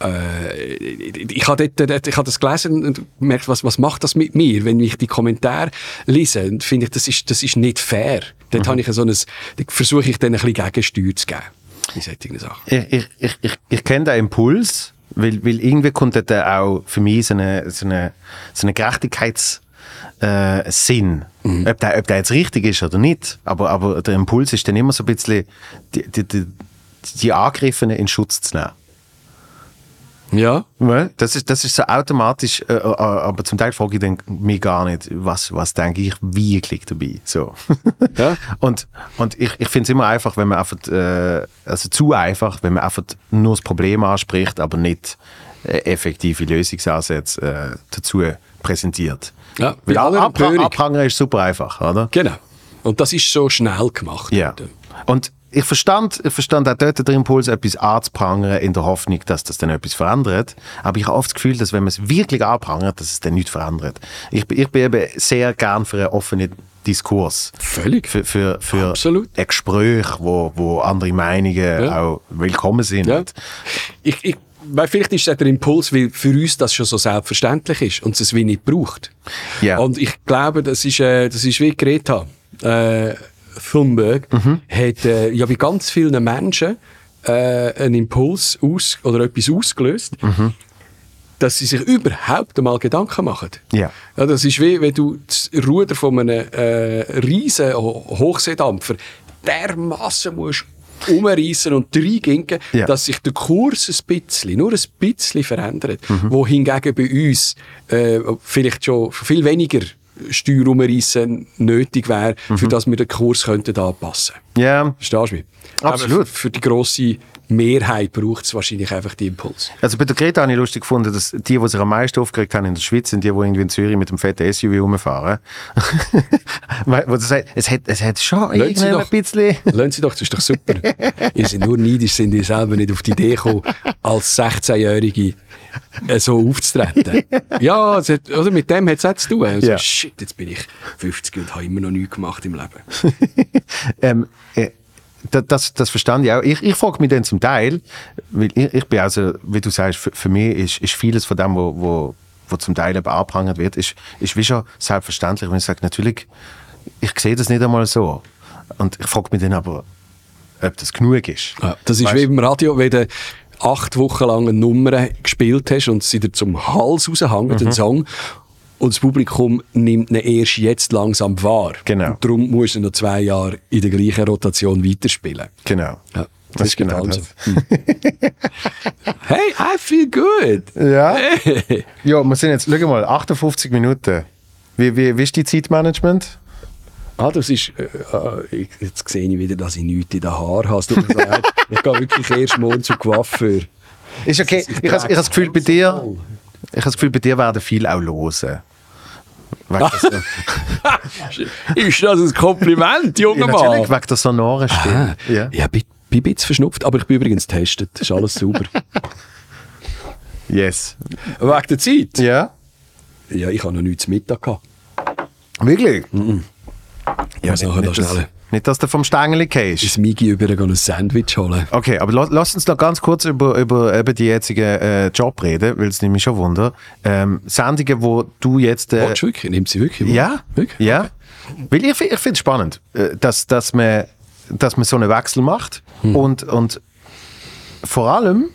äh, ich habe dort, dort, ich habe das gelesen und gemerkt, was, was macht das mit mir, wenn ich die Kommentare lese, und finde ich, das ist, das ist nicht fair. Dort habe ich so ein, versuche ich dann ein bisschen Gegensteuer zu geben. In solchen Sachen. Ich, ich, ich, ich, kenne den Impuls, weil, weil irgendwie kommt dort auch für mich so eine, so eine, so eine Gerechtigkeits- äh, Sinn. Ob, der, ob der jetzt richtig ist oder nicht. Aber, aber der Impuls ist dann immer so ein bisschen, die, die, die, die Angriffenen in Schutz zu nehmen. Ja. Das ist, das ist so automatisch, äh, äh, aber zum Teil frage ich dann mich gar nicht, was, was denke ich wirklich dabei. So. Ja. <laughs> Und, und ich, ich finde es immer einfach, wenn man einfach, äh, also zu einfach, wenn man einfach nur das Problem anspricht, aber nicht äh, effektive Lösungsansätze äh, dazu präsentiert. Ja, Weil Empörung. Abhanger ist super einfach, oder? Genau. Und das ist so schnell gemacht. Ja. Und ich verstand, ich verstand auch dort den Impuls, etwas anzuprangern, in der Hoffnung, dass das dann etwas verändert. Aber ich habe oft das Gefühl, dass wenn man es wirklich anprangert, dass es dann nichts verändert. Ich, bin- ich bin eben sehr gern für einen offenen Diskurs. Völlig. Für, für, für Absolut. ein Gespräch, wo, wo andere Meinungen Ja. auch willkommen sind. Ja. Ich, ich, weil vielleicht ist das der Impuls, weil für uns das schon so selbstverständlich ist und es wie nicht braucht. Ja. Und ich glaube, das ist, äh, das ist wie Greta äh, Thunberg, Mhm. hat äh, ja bei ganz vielen Menschen äh, einen Impuls aus, oder etwas ausgelöst, Mhm. dass sie sich überhaupt einmal Gedanken machen. Ja. Ja, das ist wie, wenn du das Ruder von einem äh, riesen Ho- Hochseedampfer dermassen musst umreißen und reinginken, Ja. dass sich der Kurs ein bisschen, nur ein bisschen verändert. Mhm. Wo hingegen bei uns äh, vielleicht schon viel weniger Steuer umreißen nötig wäre, für Mhm. dass wir den Kurs könnten anpassen Ja. Verstehst du mich? Absolut. Aber für, für die grosse Mehrheit braucht es wahrscheinlich einfach die Impuls. Also bei der Greta habe ich lustig gefunden, dass die, die sich am meisten aufgeregt haben in der Schweiz, sind die, die irgendwie in Zürich mit dem fetten SUV rumfahren. <laughs> Wo sie sagt, es hat, es hat schon Lassen Sie irgendwie ein doch. bisschen... Lassen Sie doch, das ist doch super. <laughs> ihr seid nur neidisch, sind ihr selber nicht auf die Idee gekommen, als 16-Jährige äh, so aufzutreten. <laughs> ja, es hat, also mit dem hat es auch zu tun. Also, Ja. Shit, jetzt bin ich 50 und habe immer noch nichts gemacht im Leben. ähm, äh, da- das, das verstand ich auch. Ich, ich frage mich dann zum Teil, weil ich, ich bin also, wie du sagst, für, für mich ist, ist vieles von dem, wo, wo, wo zum Teil eben angeprangert wird, ist, ist wie schon selbstverständlich. Wenn ich sage, natürlich, ich sehe das nicht einmal so. Und ich frage mich dann aber, ob das genug ist. Ja, das ist Weißt- wie im Radio, wenn du acht Wochen lang eine Nummer gespielt hast und sie dir zum Hals raushängt, Mhm. den Song, und das Publikum nimmt ihn erst jetzt langsam wahr. Genau. Und darum musst du noch zwei Jahre in der gleichen Rotation weiterspielen. Genau. Ja, Das ist genau das. Hm. <laughs> hey, I feel good. Ja. Hey. Ja, wir sind jetzt, schau mal, 58 Minuten. Wie, wie, wie ist die Zeitmanagement? Ah, das ist, äh, äh, jetzt sehe ich wieder, dass ich nichts in den Haaren habe. Ich gehe wirklich erst morgen zu Coiffeur. Ist okay. Ich, ich habe das Gefühl, bei dir, ich habe das Gefühl, bei dir werden viele auch der, <laughs> ist das ein Kompliment, junger ja, Mann? natürlich, wegen der sonoren Stimme. Ah, ja, ich bin, bin ein bisschen verschnupft, aber ich bin übrigens getestet. Ist alles sauber. <laughs> Yes. Wegen der Zeit? Ja? Ja, ich habe noch nichts zu Mittag gehabt. Wirklich? Ja, Ja, muss nachher da schnell. Nicht, dass du vom Stängel gehst. ins Migi über ein Sandwich holen. Okay, aber la- lass uns noch ganz kurz über, über eben die jetzigen äh, Job reden, weil es nämlich schon wunder. Ähm, Sendungen, wo du jetzt... Äh, Willst du wirklich? Nimmt sie wirklich? ja, Wirklich? ja. Weil ich, ich finde es spannend, äh, dass, dass, man, dass man so einen Wechsel macht und, und vor allem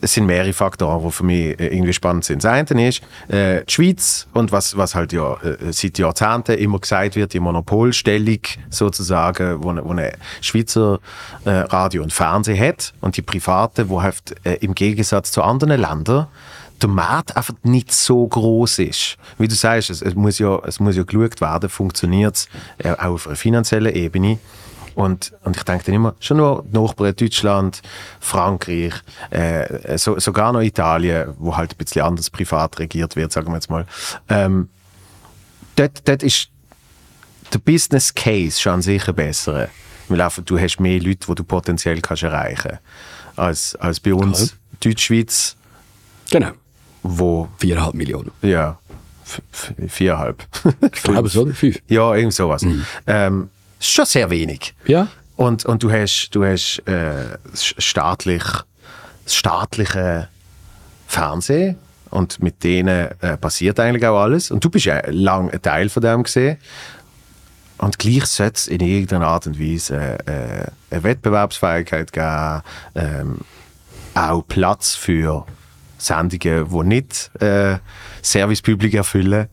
es sind mehrere Faktoren, die für mich äh, irgendwie spannend sind. Das eine ist äh, die Schweiz und was, was halt ja äh, seit Jahrzehnten immer gesagt wird, die Monopolstellung sozusagen, wo, eine- wo eine Schweizer äh, Radio und Fernsehen hat und die private, wo halt äh, im Gegensatz zu anderen Ländern der Markt einfach nicht so groß ist. Wie du sagst, es, es, muss, ja, es muss ja geschaut werden, funktioniert es äh, auch auf einer finanziellen Ebene. Und, und ich denke dann immer, schon nur die Nachbarn Deutschland, Frankreich, äh, so, sogar noch Italien, wo halt ein bisschen anders privat regiert wird, sagen wir jetzt mal. Ähm, dort, dort ist der Business Case schon sicher besser. Weil einfach, du hast mehr Leute, die du potenziell kannst erreichen als, als bei uns Deutschschweiz, Genau. wo, Viereinhalb Millionen. ja, viereinhalb. Ich glaube es, oder? Fünf. ja, irgend sowas. Ähm, ist schon sehr wenig. Ja. Und, und du hast, du hast äh, das staatlich, das staatliche Fernsehen und mit denen äh, passiert eigentlich auch alles. Und du bist ja lang ein Teil von dem gesehen. Und gleich sollte es in irgendeiner Art und Weise äh, eine Wettbewerbsfähigkeit geben, ähm, auch Platz für Sendungen, die nicht äh, Servicepublik erfüllen,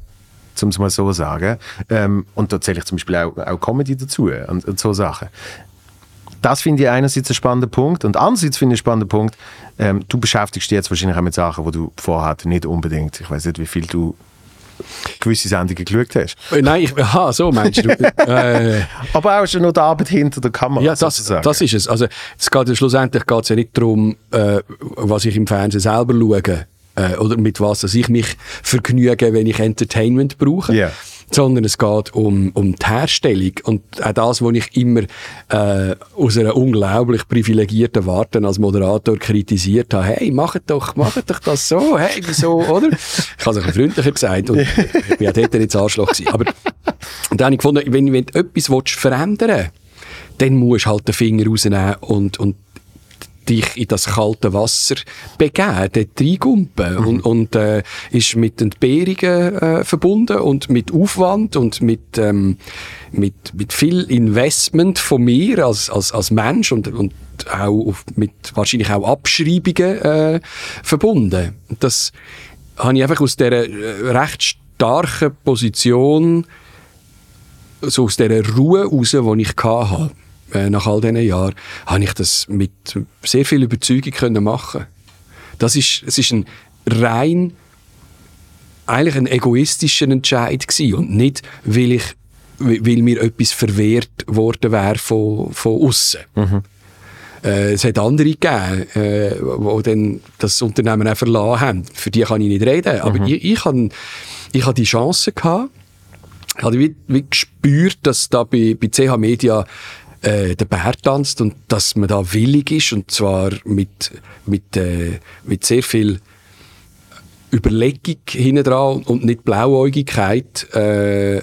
um es mal so zu sagen. Ähm, und da zähle ich zum Beispiel auch, auch Comedy dazu und, und so Sachen. Das finde ich einerseits einen spannenden Punkt und andererseits finde ich einen spannenden Punkt, ähm, du beschäftigst dich jetzt wahrscheinlich auch mit Sachen, wo du vorher nicht unbedingt, ich weiß nicht, wie viel du gewisse Sendungen geschaut hast. Äh, Nein, ich, aha, so meinst du. <laughs> äh, Aber auch schon noch die Arbeit hinter der Kamera. ja, das, sozusagen. das ist es. Also, es geht, schlussendlich geht es ja nicht darum, äh, was ich im Fernsehen selber schaue äh, oder mit was dass ich mich vergnüge, wenn ich Entertainment brauche. Ja. Sondern es geht um, um die Herstellung und auch das, was ich immer äh, aus einer unglaublich privilegierten Warte als Moderator kritisiert habe. Hey, macht doch, macht doch das so, hey, wieso, oder? Ich habe es ein freundlicher gesagt und ich bin auch dort nicht Arschloch gewesen. Aber und dann habe ich gefunden, wenn, wenn du etwas verändern willst, dann musst du halt den Finger rausnehmen und, und dich in das kalte Wasser begeben, dort reingumpen. Und, und äh, ist mit Entbehrungen äh, verbunden und mit Aufwand und mit, ähm, mit, mit viel Investment von mir als, als, als Mensch und, und auch auf, mit wahrscheinlich auch Abschreibungen äh, verbunden. Und Das habe ich einfach aus dieser äh, recht starken Position so aus dieser Ruhe raus, die ich hatte, äh, nach all diesen Jahren, habe ich das mit sehr viel Überzeugung können machen. Das ist, es ist ein rein, eigentlich ein egoistischer Entscheid gewesen und nicht, weil ich, weil mir etwas verwehrt worden wäre von, von aussen. Äh, es hat andere gegeben, äh, die dann das Unternehmen auch verlassen haben. Für die kann ich nicht reden. Aber ich, ich habe ich die Chance gehabt, ich habe wie, wie gespürt, dass da bei, bei CH Media äh, der Bär tanzt und dass man da willig ist und zwar mit, mit, äh, mit sehr viel Überlegung hinten dran und nicht Blauäugigkeit äh,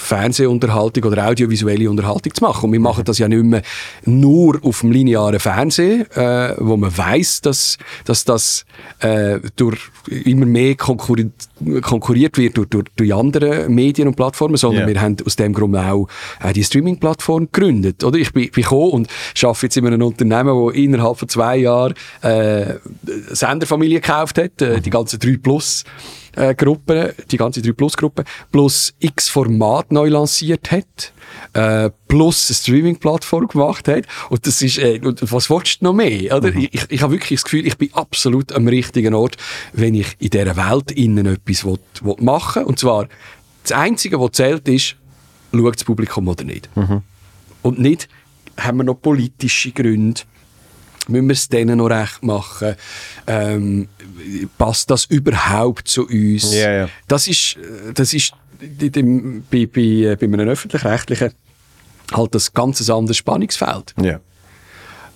Fernsehunterhaltung oder audiovisuelle Unterhaltung zu machen. Und wir machen das ja nicht mehr nur auf dem linearen Fernsehen, äh, wo man weiß, dass, dass das äh, durch immer mehr konkurriert, konkurriert wird durch, durch, durch andere Medien und Plattformen, sondern Ja. wir haben aus dem Grund auch äh, die Streaming-Plattform gegründet. Oder? Ich bin, bin gekommen und arbeite jetzt in einem Unternehmen, das innerhalb von zwei Jahren äh, Senderfamilie gekauft hat, äh, die ganzen 3 Plus äh, Gruppe, die ganze 3 Plus Gruppe, plus x Format neu lanciert hat, äh, plus eine Streaming-Plattform gemacht hat. Und das ist, äh, und was willst du noch mehr? Oder? Ich, ich, ich habe wirklich das Gefühl, ich bin absolut am richtigen Ort, wenn ich in dieser Welt innen etwas will, will machen Und zwar, das Einzige, was zählt, ist, schaut das Publikum oder nicht. Und nicht, haben wir noch politische Gründe, müssen wir es denen noch recht machen? Ähm, passt das überhaupt zu uns? Ja, ja. Das ist, äh, das ist bei, bei, bei einem öffentlich-rechtlichen halt das ganz anderes Spannungsfeld. Ja.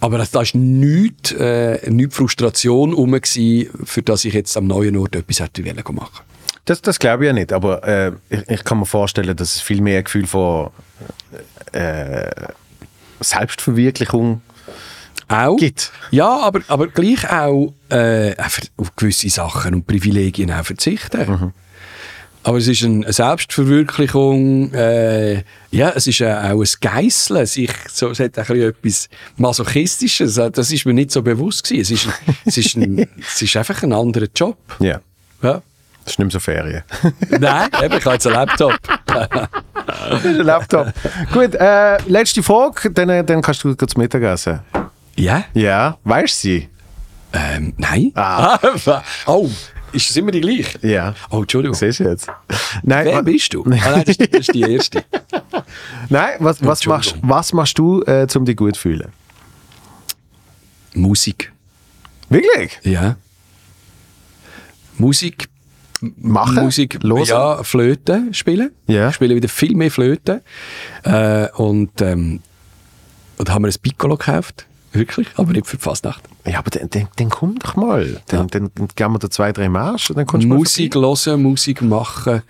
Aber da war nichts, äh, nichts Frustration rum, gewesen, für das ich jetzt am neuen Ort etwas hätte wollen machen. Das, das glaube ich ja nicht, aber äh, ich, ich kann mir vorstellen, dass es viel mehr ein Gefühl von äh, Selbstverwirklichung Auch. gibt. Ja, aber, aber gleich auch äh, auf gewisse Sachen und Privilegien auch verzichten. Aber es ist eine Selbstverwirklichung, äh, ja, es ist äh, auch ein Geißeln, sich, so, es hat ein etwas Masochistisches, äh, das ist mir nicht so bewusst gewesen. Es ist, ein, <laughs> es ist, ein, es ist einfach ein anderer Job. Ja, Ja. das ist nicht mehr so Ferien. <laughs> Nein, eben, ich habe jetzt einen Laptop. <laughs> Laptop. Gut, äh, letzte Frage, dann, äh, dann kannst du kurz Mittagessen. Ja? Ja, weißt du sie? Ähm, nein. Ah. <laughs> oh, ist das immer die gleiche? Ja. Oh, Entschuldigung. Siehst du jetzt? Nein, Wer bist du? <laughs> Ah, nein, das, ist- das ist die erste. <laughs> Nein, was, was, machst, was machst du, äh, um dich gut zu fühlen? Musik. Wirklich? Ja. Musik. Machen? Musik. Hören? Ja, Flöte spielen. Ja. Ich spiele wieder viel mehr Flöte. Äh, und, ähm, und haben wir ein Piccolo gekauft. Wirklich, aber nicht für die Fasnacht. Ja, aber dann, dann, dann komm doch mal. Dann, dann, dann geben wir da zwei, drei Marsch und dann kommst du Musik hören, Musik machen,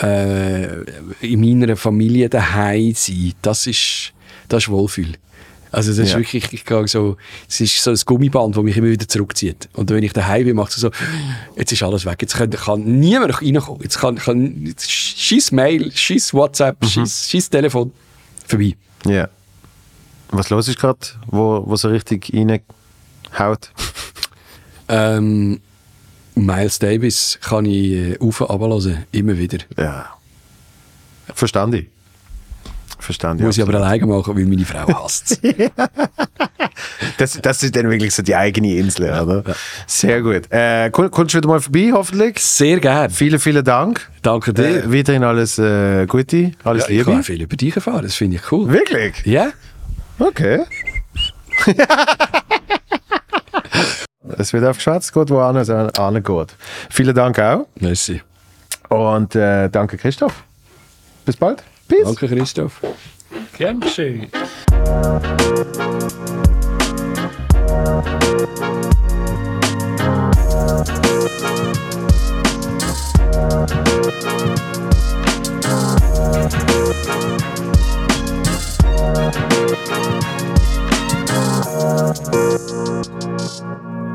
äh, in meiner Familie daheim sein, das ist, das ist Wohlfühl. Also das ist Ja. wirklich, ich gehe so, es ist so ein Gummiband, das mich immer wieder zurückzieht. Und wenn ich daheim bin, macht es so, jetzt ist alles weg, jetzt kann, kann niemand noch reinkommen, jetzt kann, kann scheiß Mail, scheiß WhatsApp, Mhm. scheiß, Telefon, vorbei. vorbei. Ja. Was los ist gerade, wo, wo so richtig reinhaut? Ähm, Miles Davis kann ich äh, auf und runter hören, immer wieder. Ja. Verstand ich. Verstand ich. Muss ich aber alleine machen, weil meine Frau hasst <laughs> Das, das ist dann wirklich so die eigene Insel, oder? Sehr gut. Äh, komm- kommst du wieder mal vorbei, hoffentlich? Sehr gerne. Vielen, vielen Dank. Danke dir. Äh, weiterhin alles äh, Gute, alles Ja, ich Liebe. kann viel über dich erfahren, das finde ich cool. Wirklich? Ja? Okay. <laughs> es wird auf Schwarz geht, wo es geht. Vielen Dank auch. Merci. Und äh, danke, Christoph. Bis bald. Peace. Danke, Christoph. Gern geschehen. Thank Thank you.